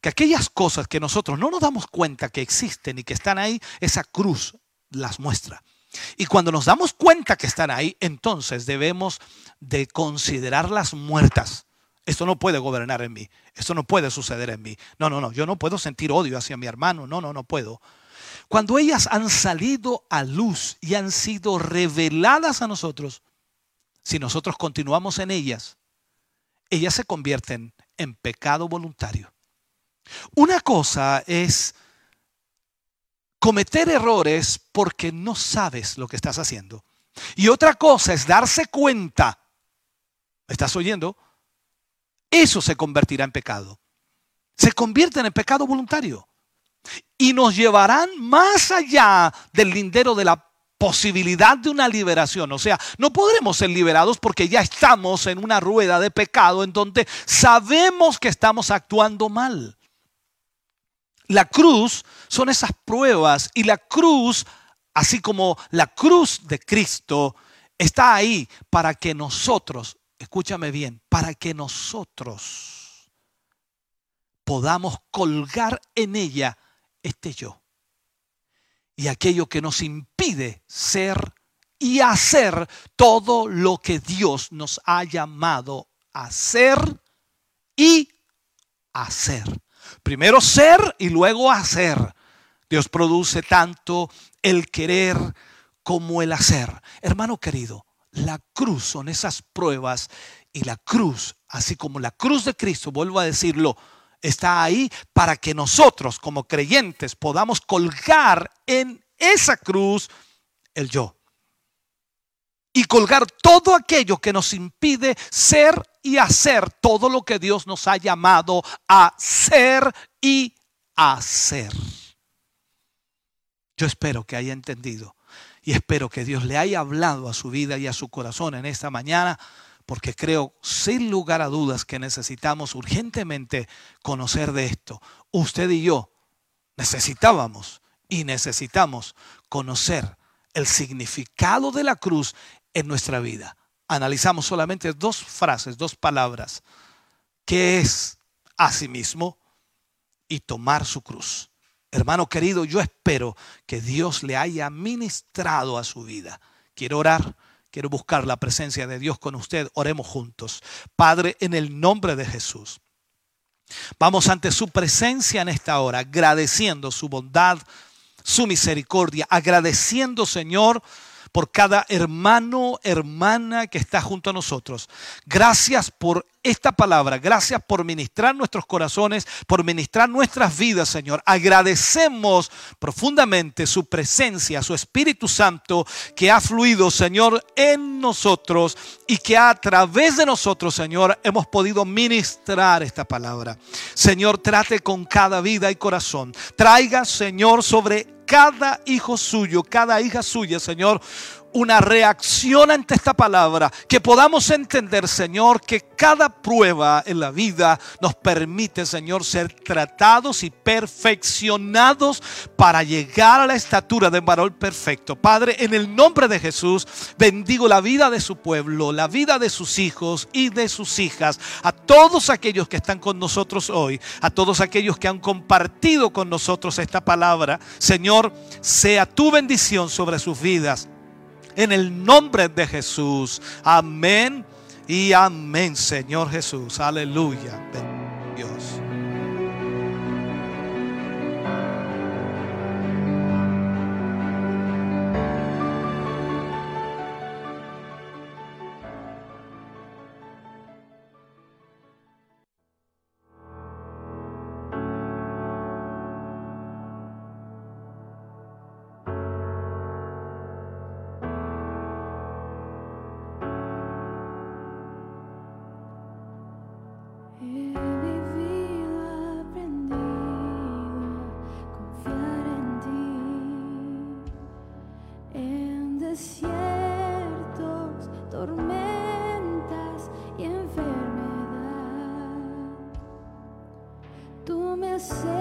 que aquellas cosas que nosotros no nos damos cuenta que existen y que están ahí, esa cruz las muestra. Y cuando nos damos cuenta que están ahí, entonces debemos de considerarlas muertas. Esto no puede gobernar en mí. Esto no puede suceder en mí. No, no, no. Yo no puedo sentir odio hacia mi hermano. No, no, no puedo. Cuando ellas han salido a luz y han sido reveladas a nosotros, si nosotros continuamos en ellas, ellas se convierten en pecado voluntario. Una cosa es cometer errores porque no sabes lo que estás haciendo. Y otra cosa es darse cuenta, ¿me estás oyendo? Eso se convertirá en pecado. Se convierten en pecado voluntario. Y nos llevarán más allá del lindero de la posibilidad de una liberación. O sea, no podremos ser liberados porque ya estamos en una rueda de pecado en donde sabemos que estamos actuando mal. La cruz son esas pruebas y la cruz, así como la cruz de Cristo, está ahí para que nosotros, escúchame bien, para que nosotros podamos colgar en ella este yo. Y aquello que nos impide ser y hacer todo lo que Dios nos ha llamado a ser y hacer. Primero ser y luego hacer. Dios produce tanto el querer como el hacer. Hermano querido, la cruz son esas pruebas y la cruz, así como la cruz de Cristo, vuelvo a decirlo, está ahí para que nosotros como creyentes podamos colgar en esa cruz el yo. Y colgar todo aquello que nos impide ser y hacer todo lo que Dios nos ha llamado a ser y hacer. Yo espero que haya entendido y espero que Dios le haya hablado a su vida y a su corazón en esta mañana, porque creo sin lugar a dudas que necesitamos urgentemente conocer de esto. Usted y yo necesitábamos y necesitamos conocer el significado de la cruz en nuestra vida analizamos solamente dos frases, dos palabras, que es asimismo y tomar su cruz. Hermano querido, yo espero que Dios le haya ministrado a su vida. Quiero orar, quiero buscar la presencia de Dios con usted. Oremos juntos. Padre, en el nombre de Jesús. Vamos ante su presencia en esta hora, agradeciendo su bondad, su misericordia, agradeciendo, Señor, por cada hermano, hermana que está junto a nosotros. Gracias por esta palabra. Gracias por ministrar nuestros corazones, por ministrar nuestras vidas, Señor. Agradecemos profundamente su presencia, su Espíritu Santo que ha fluido, Señor, en nosotros y que a través de nosotros, Señor, hemos podido ministrar esta palabra. Señor, trate con cada vida y corazón. Traiga, Señor, sobre cada hijo suyo, cada hija suya, Señor, una reacción ante esta palabra, que podamos entender, Señor, que cada prueba en la vida nos permite, Señor, ser tratados y perfeccionados para llegar a la estatura de varón perfecto. Padre, en el nombre de Jesús, bendigo la vida de su pueblo, la vida de sus hijos y de sus hijas, a todos aquellos que están con nosotros hoy, a todos aquellos que han compartido con nosotros esta palabra. Señor, sea tu bendición sobre sus vidas en el nombre de Jesús. Amén y amén, Señor Jesús. Aleluya. Tú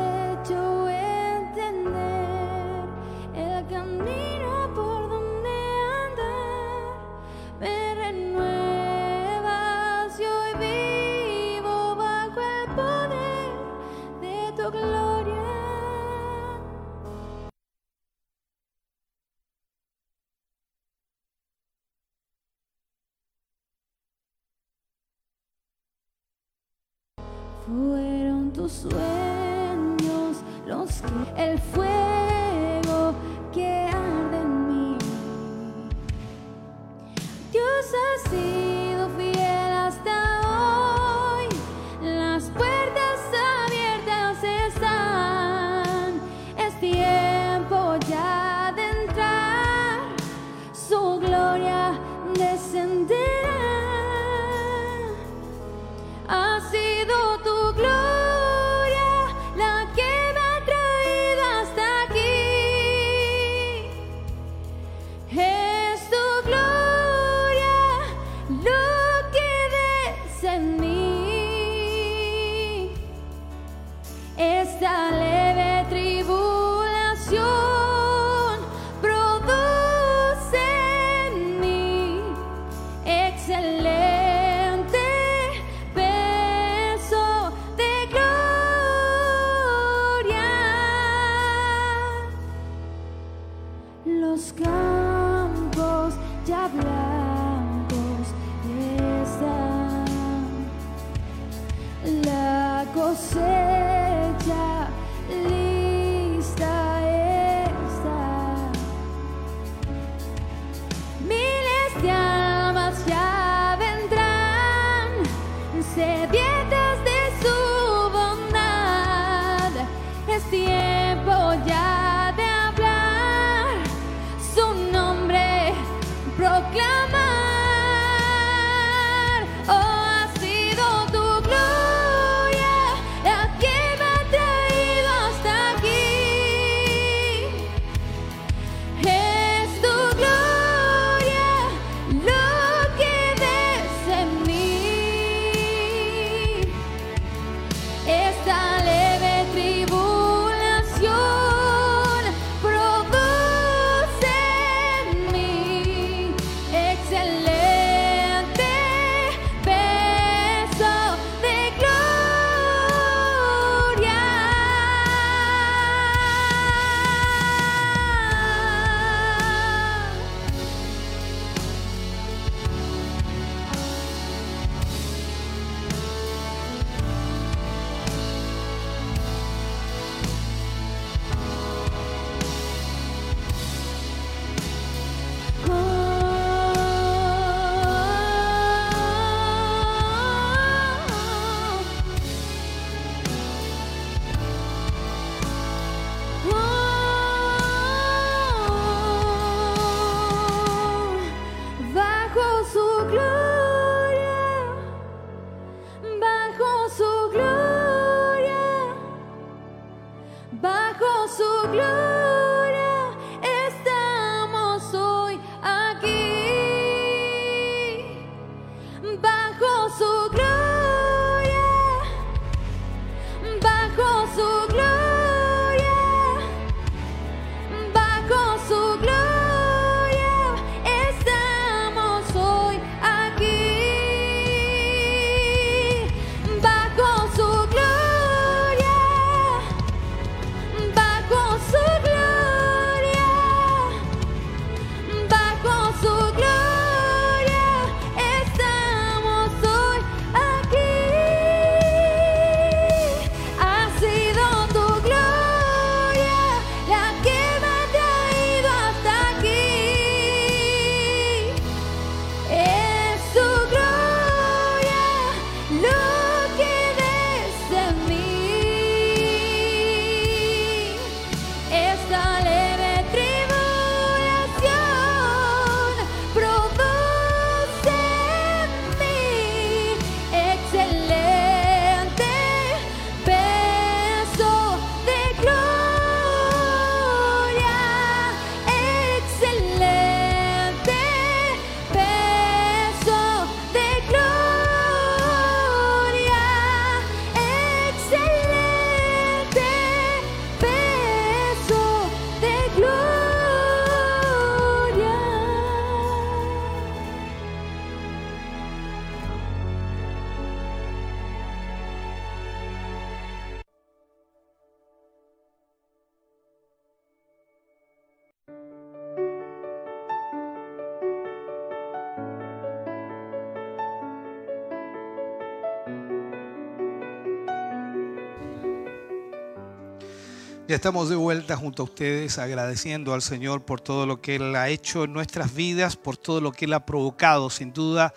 estamos de vuelta junto a ustedes agradeciendo al Señor por todo lo que Él ha hecho en nuestras vidas, por todo lo que Él ha provocado. Sin duda,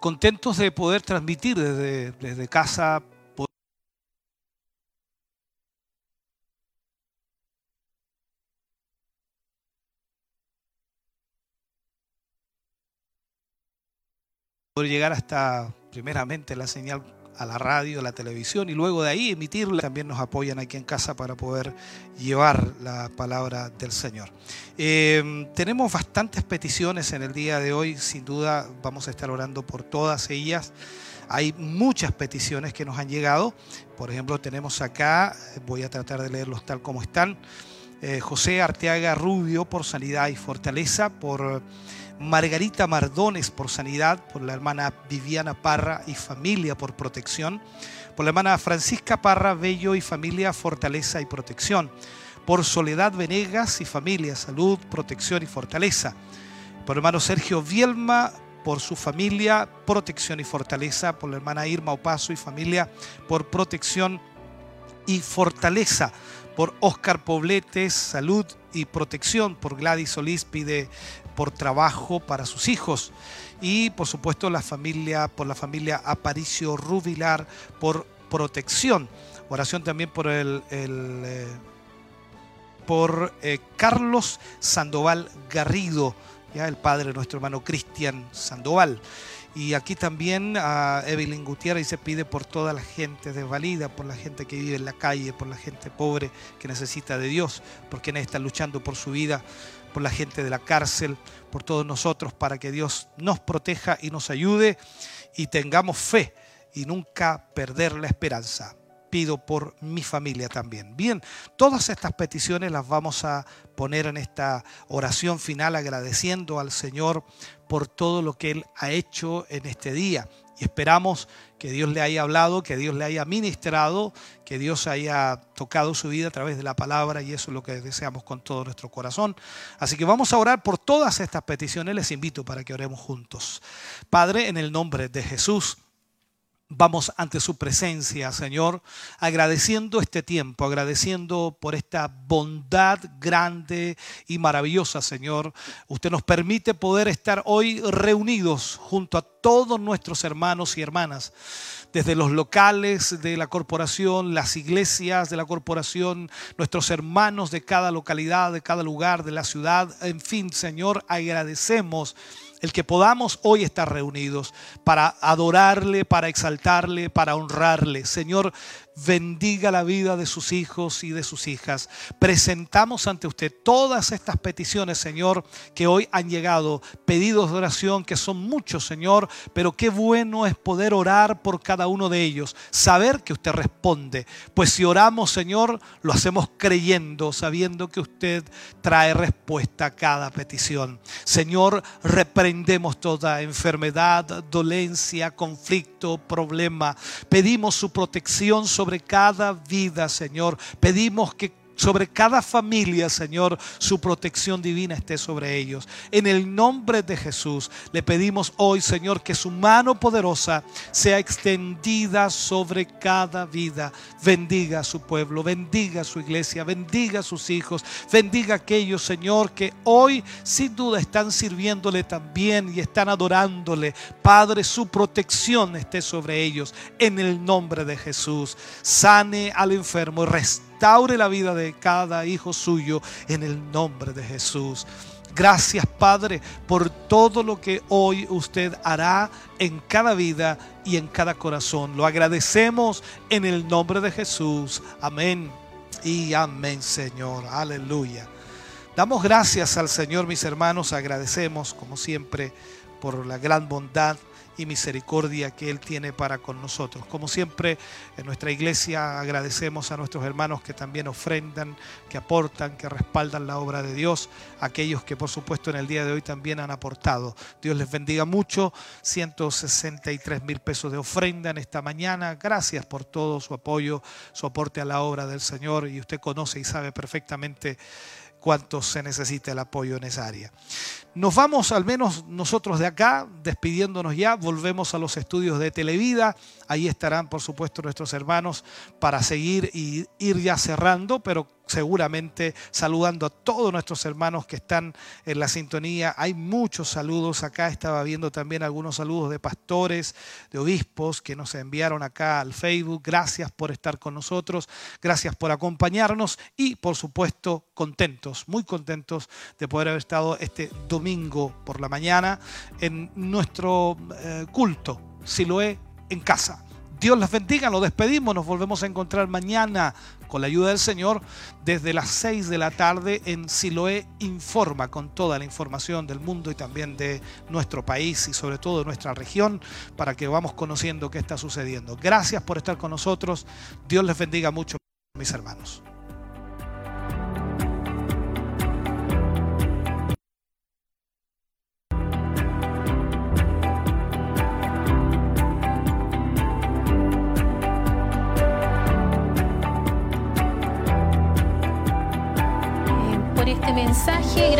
contentos de poder transmitir desde, desde casa. Poder llegar hasta primeramente la señal a la radio, a la televisión y luego de ahí emitirla. También nos apoyan aquí en casa para poder llevar la palabra del Señor. Eh, tenemos bastantes peticiones en el día de hoy, sin duda vamos a estar orando por todas ellas. Hay muchas peticiones que nos han llegado. Por ejemplo, tenemos acá, voy a tratar de leerlos tal como están. Eh, José Arteaga Rubio por sanidad y fortaleza, por Margarita Mardones por sanidad, por la hermana Viviana Parra y familia por protección, por la hermana Francisca Parra Bello y familia fortaleza y protección, por Soledad Venegas y familia salud, protección y fortaleza, por hermano Sergio Vielma por su familia, protección y fortaleza, por la hermana Irma Opaso y familia por protección y fortaleza, por Oscar Pobletes, salud y protección, por Gladys Solís pide por trabajo para sus hijos y por supuesto la familia por la familia Aparicio Rubilar por protección. Oración también por el, eh, por eh, Carlos Sandoval Garrido, ya el padre de nuestro hermano Cristian Sandoval. Y aquí también a Evelyn Gutiérrez se pide por toda la gente desvalida, por la gente que vive en la calle, por la gente pobre que necesita de Dios, por quienes están luchando por su vida por la gente de la cárcel, por todos nosotros, para que Dios nos proteja y nos ayude y tengamos fe y nunca perder la esperanza. Pido por mi familia también. Bien, todas estas peticiones las vamos a poner en esta oración final agradeciendo al Señor por todo lo que Él ha hecho en este día. Y esperamos que Dios le haya hablado, que Dios le haya ministrado, que Dios haya tocado su vida a través de la palabra y eso es lo que deseamos con todo nuestro corazón. Así que vamos a orar por todas estas peticiones. Les invito para que oremos juntos. Padre, en el nombre de Jesús. Vamos ante su presencia, Señor, agradeciendo este tiempo, agradeciendo por esta bondad grande y maravillosa, Señor. Usted nos permite poder estar hoy reunidos junto a todos nuestros hermanos y hermanas, desde los locales de la corporación, las iglesias de la corporación, nuestros hermanos de cada localidad, de cada lugar, de la ciudad. En fin, Señor, agradecemos el que podamos hoy estar reunidos para adorarle, para exaltarle, para honrarle. Señor, bendiga la vida de sus hijos y de sus hijas. Presentamos ante usted todas estas peticiones, Señor, que hoy han llegado, pedidos de oración, que son muchos, Señor, pero qué bueno es poder orar por cada uno de ellos, saber que usted responde. Pues si oramos, Señor, lo hacemos creyendo, sabiendo que usted trae respuesta a cada petición. Señor, reprendemos toda enfermedad, dolencia, conflicto, problema. Pedimos su protección sobre sobre cada vida, Señor. Pedimos que sobre cada familia, Señor, su protección divina esté sobre ellos. En el nombre de Jesús le pedimos hoy, Señor, que su mano poderosa sea extendida sobre cada vida. Bendiga a su pueblo, bendiga a su iglesia, bendiga a sus hijos, bendiga a aquellos, Señor, que hoy sin duda están sirviéndole también y están adorándole. Padre, su protección esté sobre ellos. En el nombre de Jesús, sane al enfermo restaure restaure la vida de cada hijo suyo en el nombre de Jesús. Gracias Padre por todo lo que hoy usted hará en cada vida y en cada corazón. Lo agradecemos en el nombre de Jesús. Amén y amén Señor. Aleluya. Damos gracias al Señor mis hermanos. Agradecemos como siempre por la gran bondad y misericordia que Él tiene para con nosotros. Como siempre, en nuestra iglesia agradecemos a nuestros hermanos que también ofrendan, que aportan, que respaldan la obra de Dios, aquellos que por supuesto en el día de hoy también han aportado. Dios les bendiga mucho, 163 mil pesos de ofrenda en esta mañana. Gracias por todo su apoyo, su aporte a la obra del Señor y usted conoce y sabe perfectamente cuánto se necesita el apoyo en esa área. Nos vamos, al menos nosotros de acá, despidiéndonos ya, volvemos a los estudios de Televida. Ahí estarán, por supuesto, nuestros hermanos para seguir y ir ya cerrando, pero seguramente saludando a todos nuestros hermanos que están en la sintonía. Hay muchos saludos acá, estaba viendo también algunos saludos de pastores, de obispos que nos enviaron acá al Facebook. Gracias por estar con nosotros, gracias por acompañarnos y por supuesto contentos, muy contentos de poder haber estado este domingo por la mañana en nuestro eh, culto, Siloé en casa. Dios les bendiga, nos despedimos, nos volvemos a encontrar mañana con la ayuda del Señor desde las 6 de la tarde en Siloé Informa con toda la información del mundo y también de nuestro país y sobre todo de nuestra región para que vamos conociendo qué está sucediendo. Gracias por estar con nosotros, Dios les bendiga mucho mis hermanos.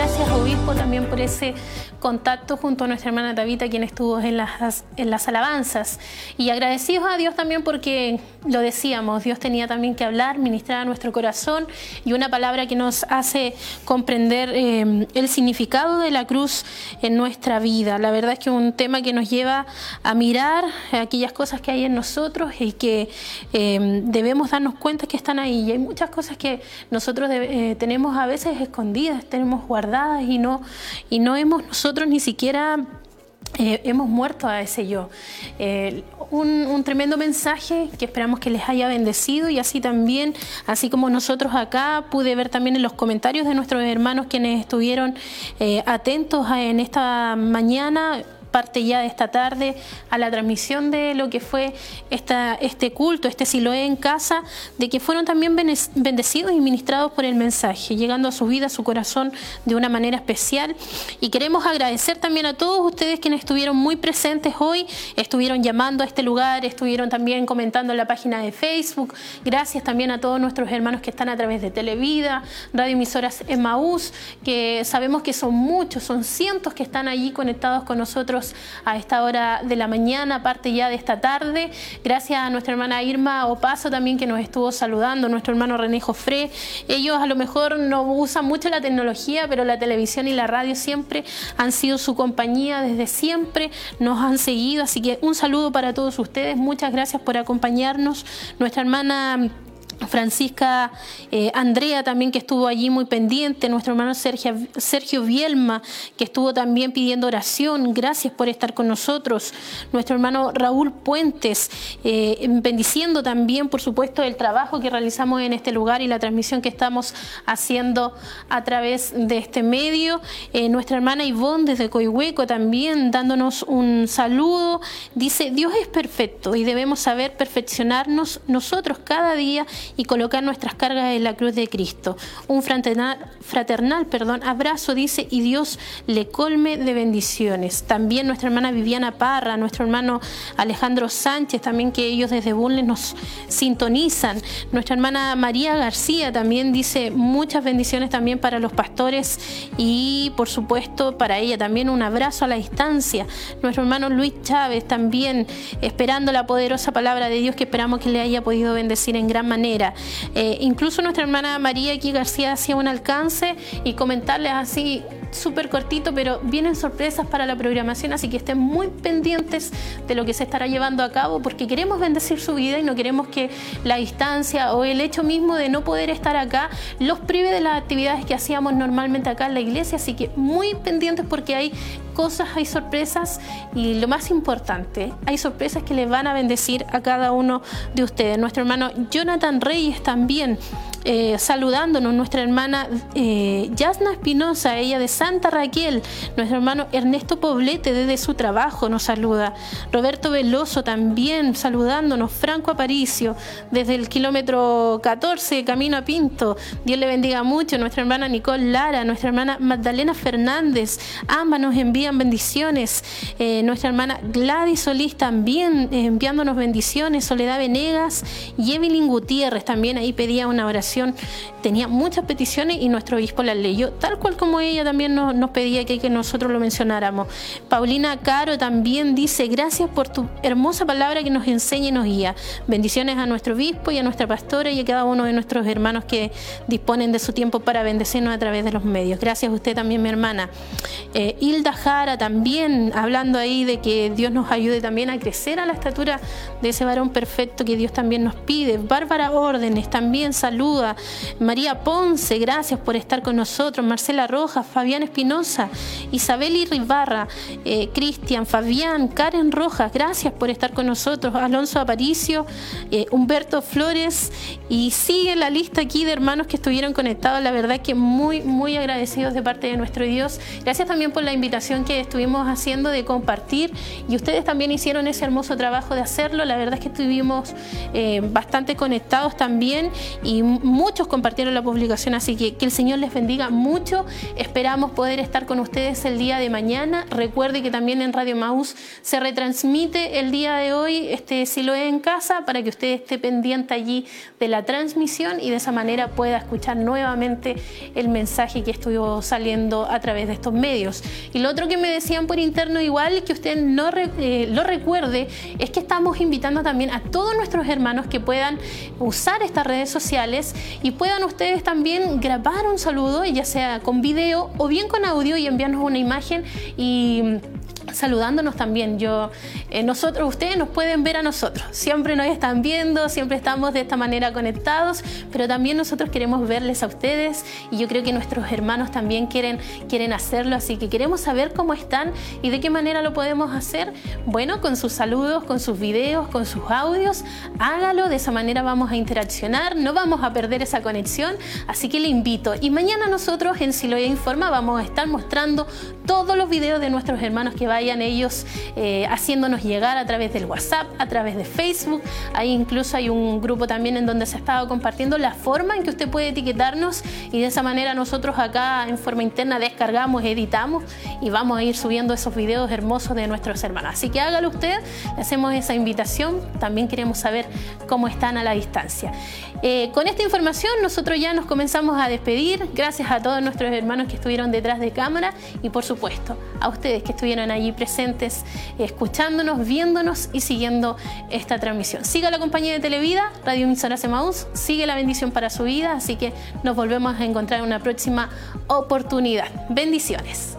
Gracias, obispo, también por ese contacto junto a nuestra hermana Tabita, quien estuvo en las, en las alabanzas. Y agradecidos a Dios también porque, lo decíamos, Dios tenía también que hablar, ministrar a nuestro corazón y una palabra que nos hace comprender eh, el significado de la cruz en nuestra vida. La verdad es que un tema que nos lleva a mirar aquellas cosas que hay en nosotros y que eh, debemos darnos cuenta que están ahí. Y hay muchas cosas que nosotros eh, tenemos a veces escondidas, tenemos guardadas y no, y no hemos nosotros ni siquiera eh, hemos muerto a ese yo. Eh, un, tremendo mensaje que esperamos que les haya bendecido y así también, así como nosotros acá, pude ver también en los comentarios de nuestros hermanos quienes estuvieron eh, atentos en esta mañana parte ya de esta tarde a la transmisión de lo que fue esta, este culto, este Siloé en casa, de que fueron también bendecidos y ministrados por el mensaje, llegando a su vida, a su corazón de una manera especial. Y queremos agradecer también a todos ustedes quienes estuvieron muy presentes hoy, estuvieron llamando a este lugar, estuvieron también comentando en la página de Facebook. Gracias también a todos nuestros hermanos que están a través de Televida, Radio Emisoras Emaús, que sabemos que son muchos, son cientos que están allí conectados con nosotros a esta hora de la mañana, parte ya de esta tarde. Gracias a nuestra hermana Irma Opaso también que nos estuvo saludando, nuestro hermano René Jofré. Ellos a lo mejor no usan mucho la tecnología, pero la televisión y la radio siempre han sido su compañía desde siempre, nos han seguido, así que un saludo para todos ustedes, muchas gracias por acompañarnos. Nuestra hermana Francisca eh, Andrea también que estuvo allí muy pendiente, nuestro hermano Sergio, Sergio Bielma que estuvo también pidiendo oración, gracias por estar con nosotros, nuestro hermano Raúl Puentes, eh, bendiciendo también por supuesto el trabajo que realizamos en este lugar y la transmisión que estamos haciendo a través de este medio, eh, nuestra hermana Ivonne desde Coihueco también dándonos un saludo, dice Dios es perfecto y debemos saber perfeccionarnos nosotros cada día y colocar nuestras cargas en la cruz de Cristo. Un fraternal, abrazo, dice, y Dios le colme de bendiciones. También nuestra hermana Viviana Parra, nuestro hermano Alejandro Sánchez, también que ellos desde Bunles nos sintonizan. Nuestra hermana María García también dice muchas bendiciones también para los pastores y por supuesto para ella también un abrazo a la distancia. Nuestro hermano Luis Chávez también esperando la poderosa palabra de Dios que esperamos que le haya podido bendecir en gran manera eh, incluso nuestra hermana María aquí García hacía un alcance y comentarles así súper cortito, pero vienen sorpresas para la programación, así que estén muy pendientes de lo que se estará llevando a cabo, porque queremos bendecir su vida y no queremos que la distancia o el hecho mismo de no poder estar acá los prive de las actividades que hacíamos normalmente acá en la iglesia, así que muy pendientes porque hay cosas, hay sorpresas y lo más importante, hay sorpresas que les van a bendecir a cada uno de ustedes. Nuestro hermano Jonathan Reyes también eh, saludándonos, nuestra hermana eh, Yasna Espinosa, ella de Santa Raquel, nuestro hermano Ernesto Poblete desde su trabajo nos saluda, Roberto Veloso también saludándonos, Franco Aparicio desde el kilómetro 14, camino a Pinto, Dios le bendiga mucho, nuestra hermana Nicole Lara, nuestra hermana Magdalena Fernández, ambas nos envían bendiciones, eh, nuestra hermana Gladys Solís también enviándonos bendiciones, Soledad Venegas y Evelyn Gutiérrez también ahí pedía una oración tenía muchas peticiones y nuestro obispo las leyó, tal cual como ella también nos, pedía que, que nosotros lo mencionáramos. Paulina Caro también dice, gracias por tu hermosa palabra que nos enseña y nos guía. Bendiciones a nuestro obispo y a nuestra pastora y a cada uno de nuestros hermanos que disponen de su tiempo para bendecirnos a través de los medios. Gracias a usted también, mi hermana. Eh, Hilda Jara también, hablando ahí de que Dios nos ayude también a crecer a la estatura de ese varón perfecto que Dios también nos pide. Bárbara Órdenes también saluda. María Ponce, gracias por estar con nosotros. Marcela Rojas, Fabián Espinosa, Isabel Irribarra, eh, Cristian, Fabián, Karen Rojas, gracias por estar con nosotros. Alonso Aparicio, eh, Humberto Flores y sigue la lista aquí de hermanos que estuvieron conectados. La verdad que muy, muy agradecidos de parte de nuestro Dios. Gracias también por la invitación que estuvimos haciendo de compartir y ustedes también hicieron ese hermoso trabajo de hacerlo. La verdad es que estuvimos eh, bastante conectados también y muchos compartieron la publicación, así que que el Señor les bendiga mucho. Esperamos poder estar con ustedes el día de mañana. Recuerde que también en Radio Maús se retransmite el día de hoy este Siloé en casa para que usted esté pendiente allí de la transmisión y de esa manera pueda escuchar nuevamente el mensaje que estuvo saliendo a través de estos medios. Y lo otro que me decían por interno igual que usted no eh, lo recuerde es que estamos invitando también a todos nuestros hermanos que puedan usar estas redes sociales y puedan ustedes también grabar un saludo, ya sea con video o bien con audio y enviarnos una imagen y saludándonos también. Yo, eh, nosotros, ustedes nos pueden ver a nosotros. Siempre nos están viendo, siempre estamos de esta manera conectados, pero también nosotros queremos verles a ustedes y yo creo que nuestros hermanos también quieren, quieren hacerlo, así que queremos saber cómo están y de qué manera lo podemos hacer. Bueno, con sus saludos, con sus videos, con sus audios, hágalo, de esa manera vamos a interaccionar, no vamos a perder esa conexión, así que le invito. Y mañana nosotros en Siloya Informa vamos a estar mostrando todos los videos de nuestros hermanos que vayan ellos eh, haciéndonos llegar a través del WhatsApp, a través de Facebook. Ahí incluso hay un grupo también en donde se ha estado compartiendo la forma en que usted puede etiquetarnos y de esa manera nosotros acá en forma interna descargamos, editamos y vamos a ir subiendo esos videos hermosos de nuestros hermanos. Así que hágalo usted, le hacemos esa invitación. También queremos saber cómo están a la distancia. Eh, con esta información nosotros ya nos comenzamos a despedir. Gracias a todos nuestros hermanos que estuvieron detrás de cámara y por supuesto a ustedes que estuvieron allí presentes, escuchándonos, viéndonos y siguiendo esta transmisión. Siga la compañía de Televida, Radio Emisora Semaús, sigue la bendición para su vida, así que nos volvemos a encontrar en una próxima oportunidad. Bendiciones.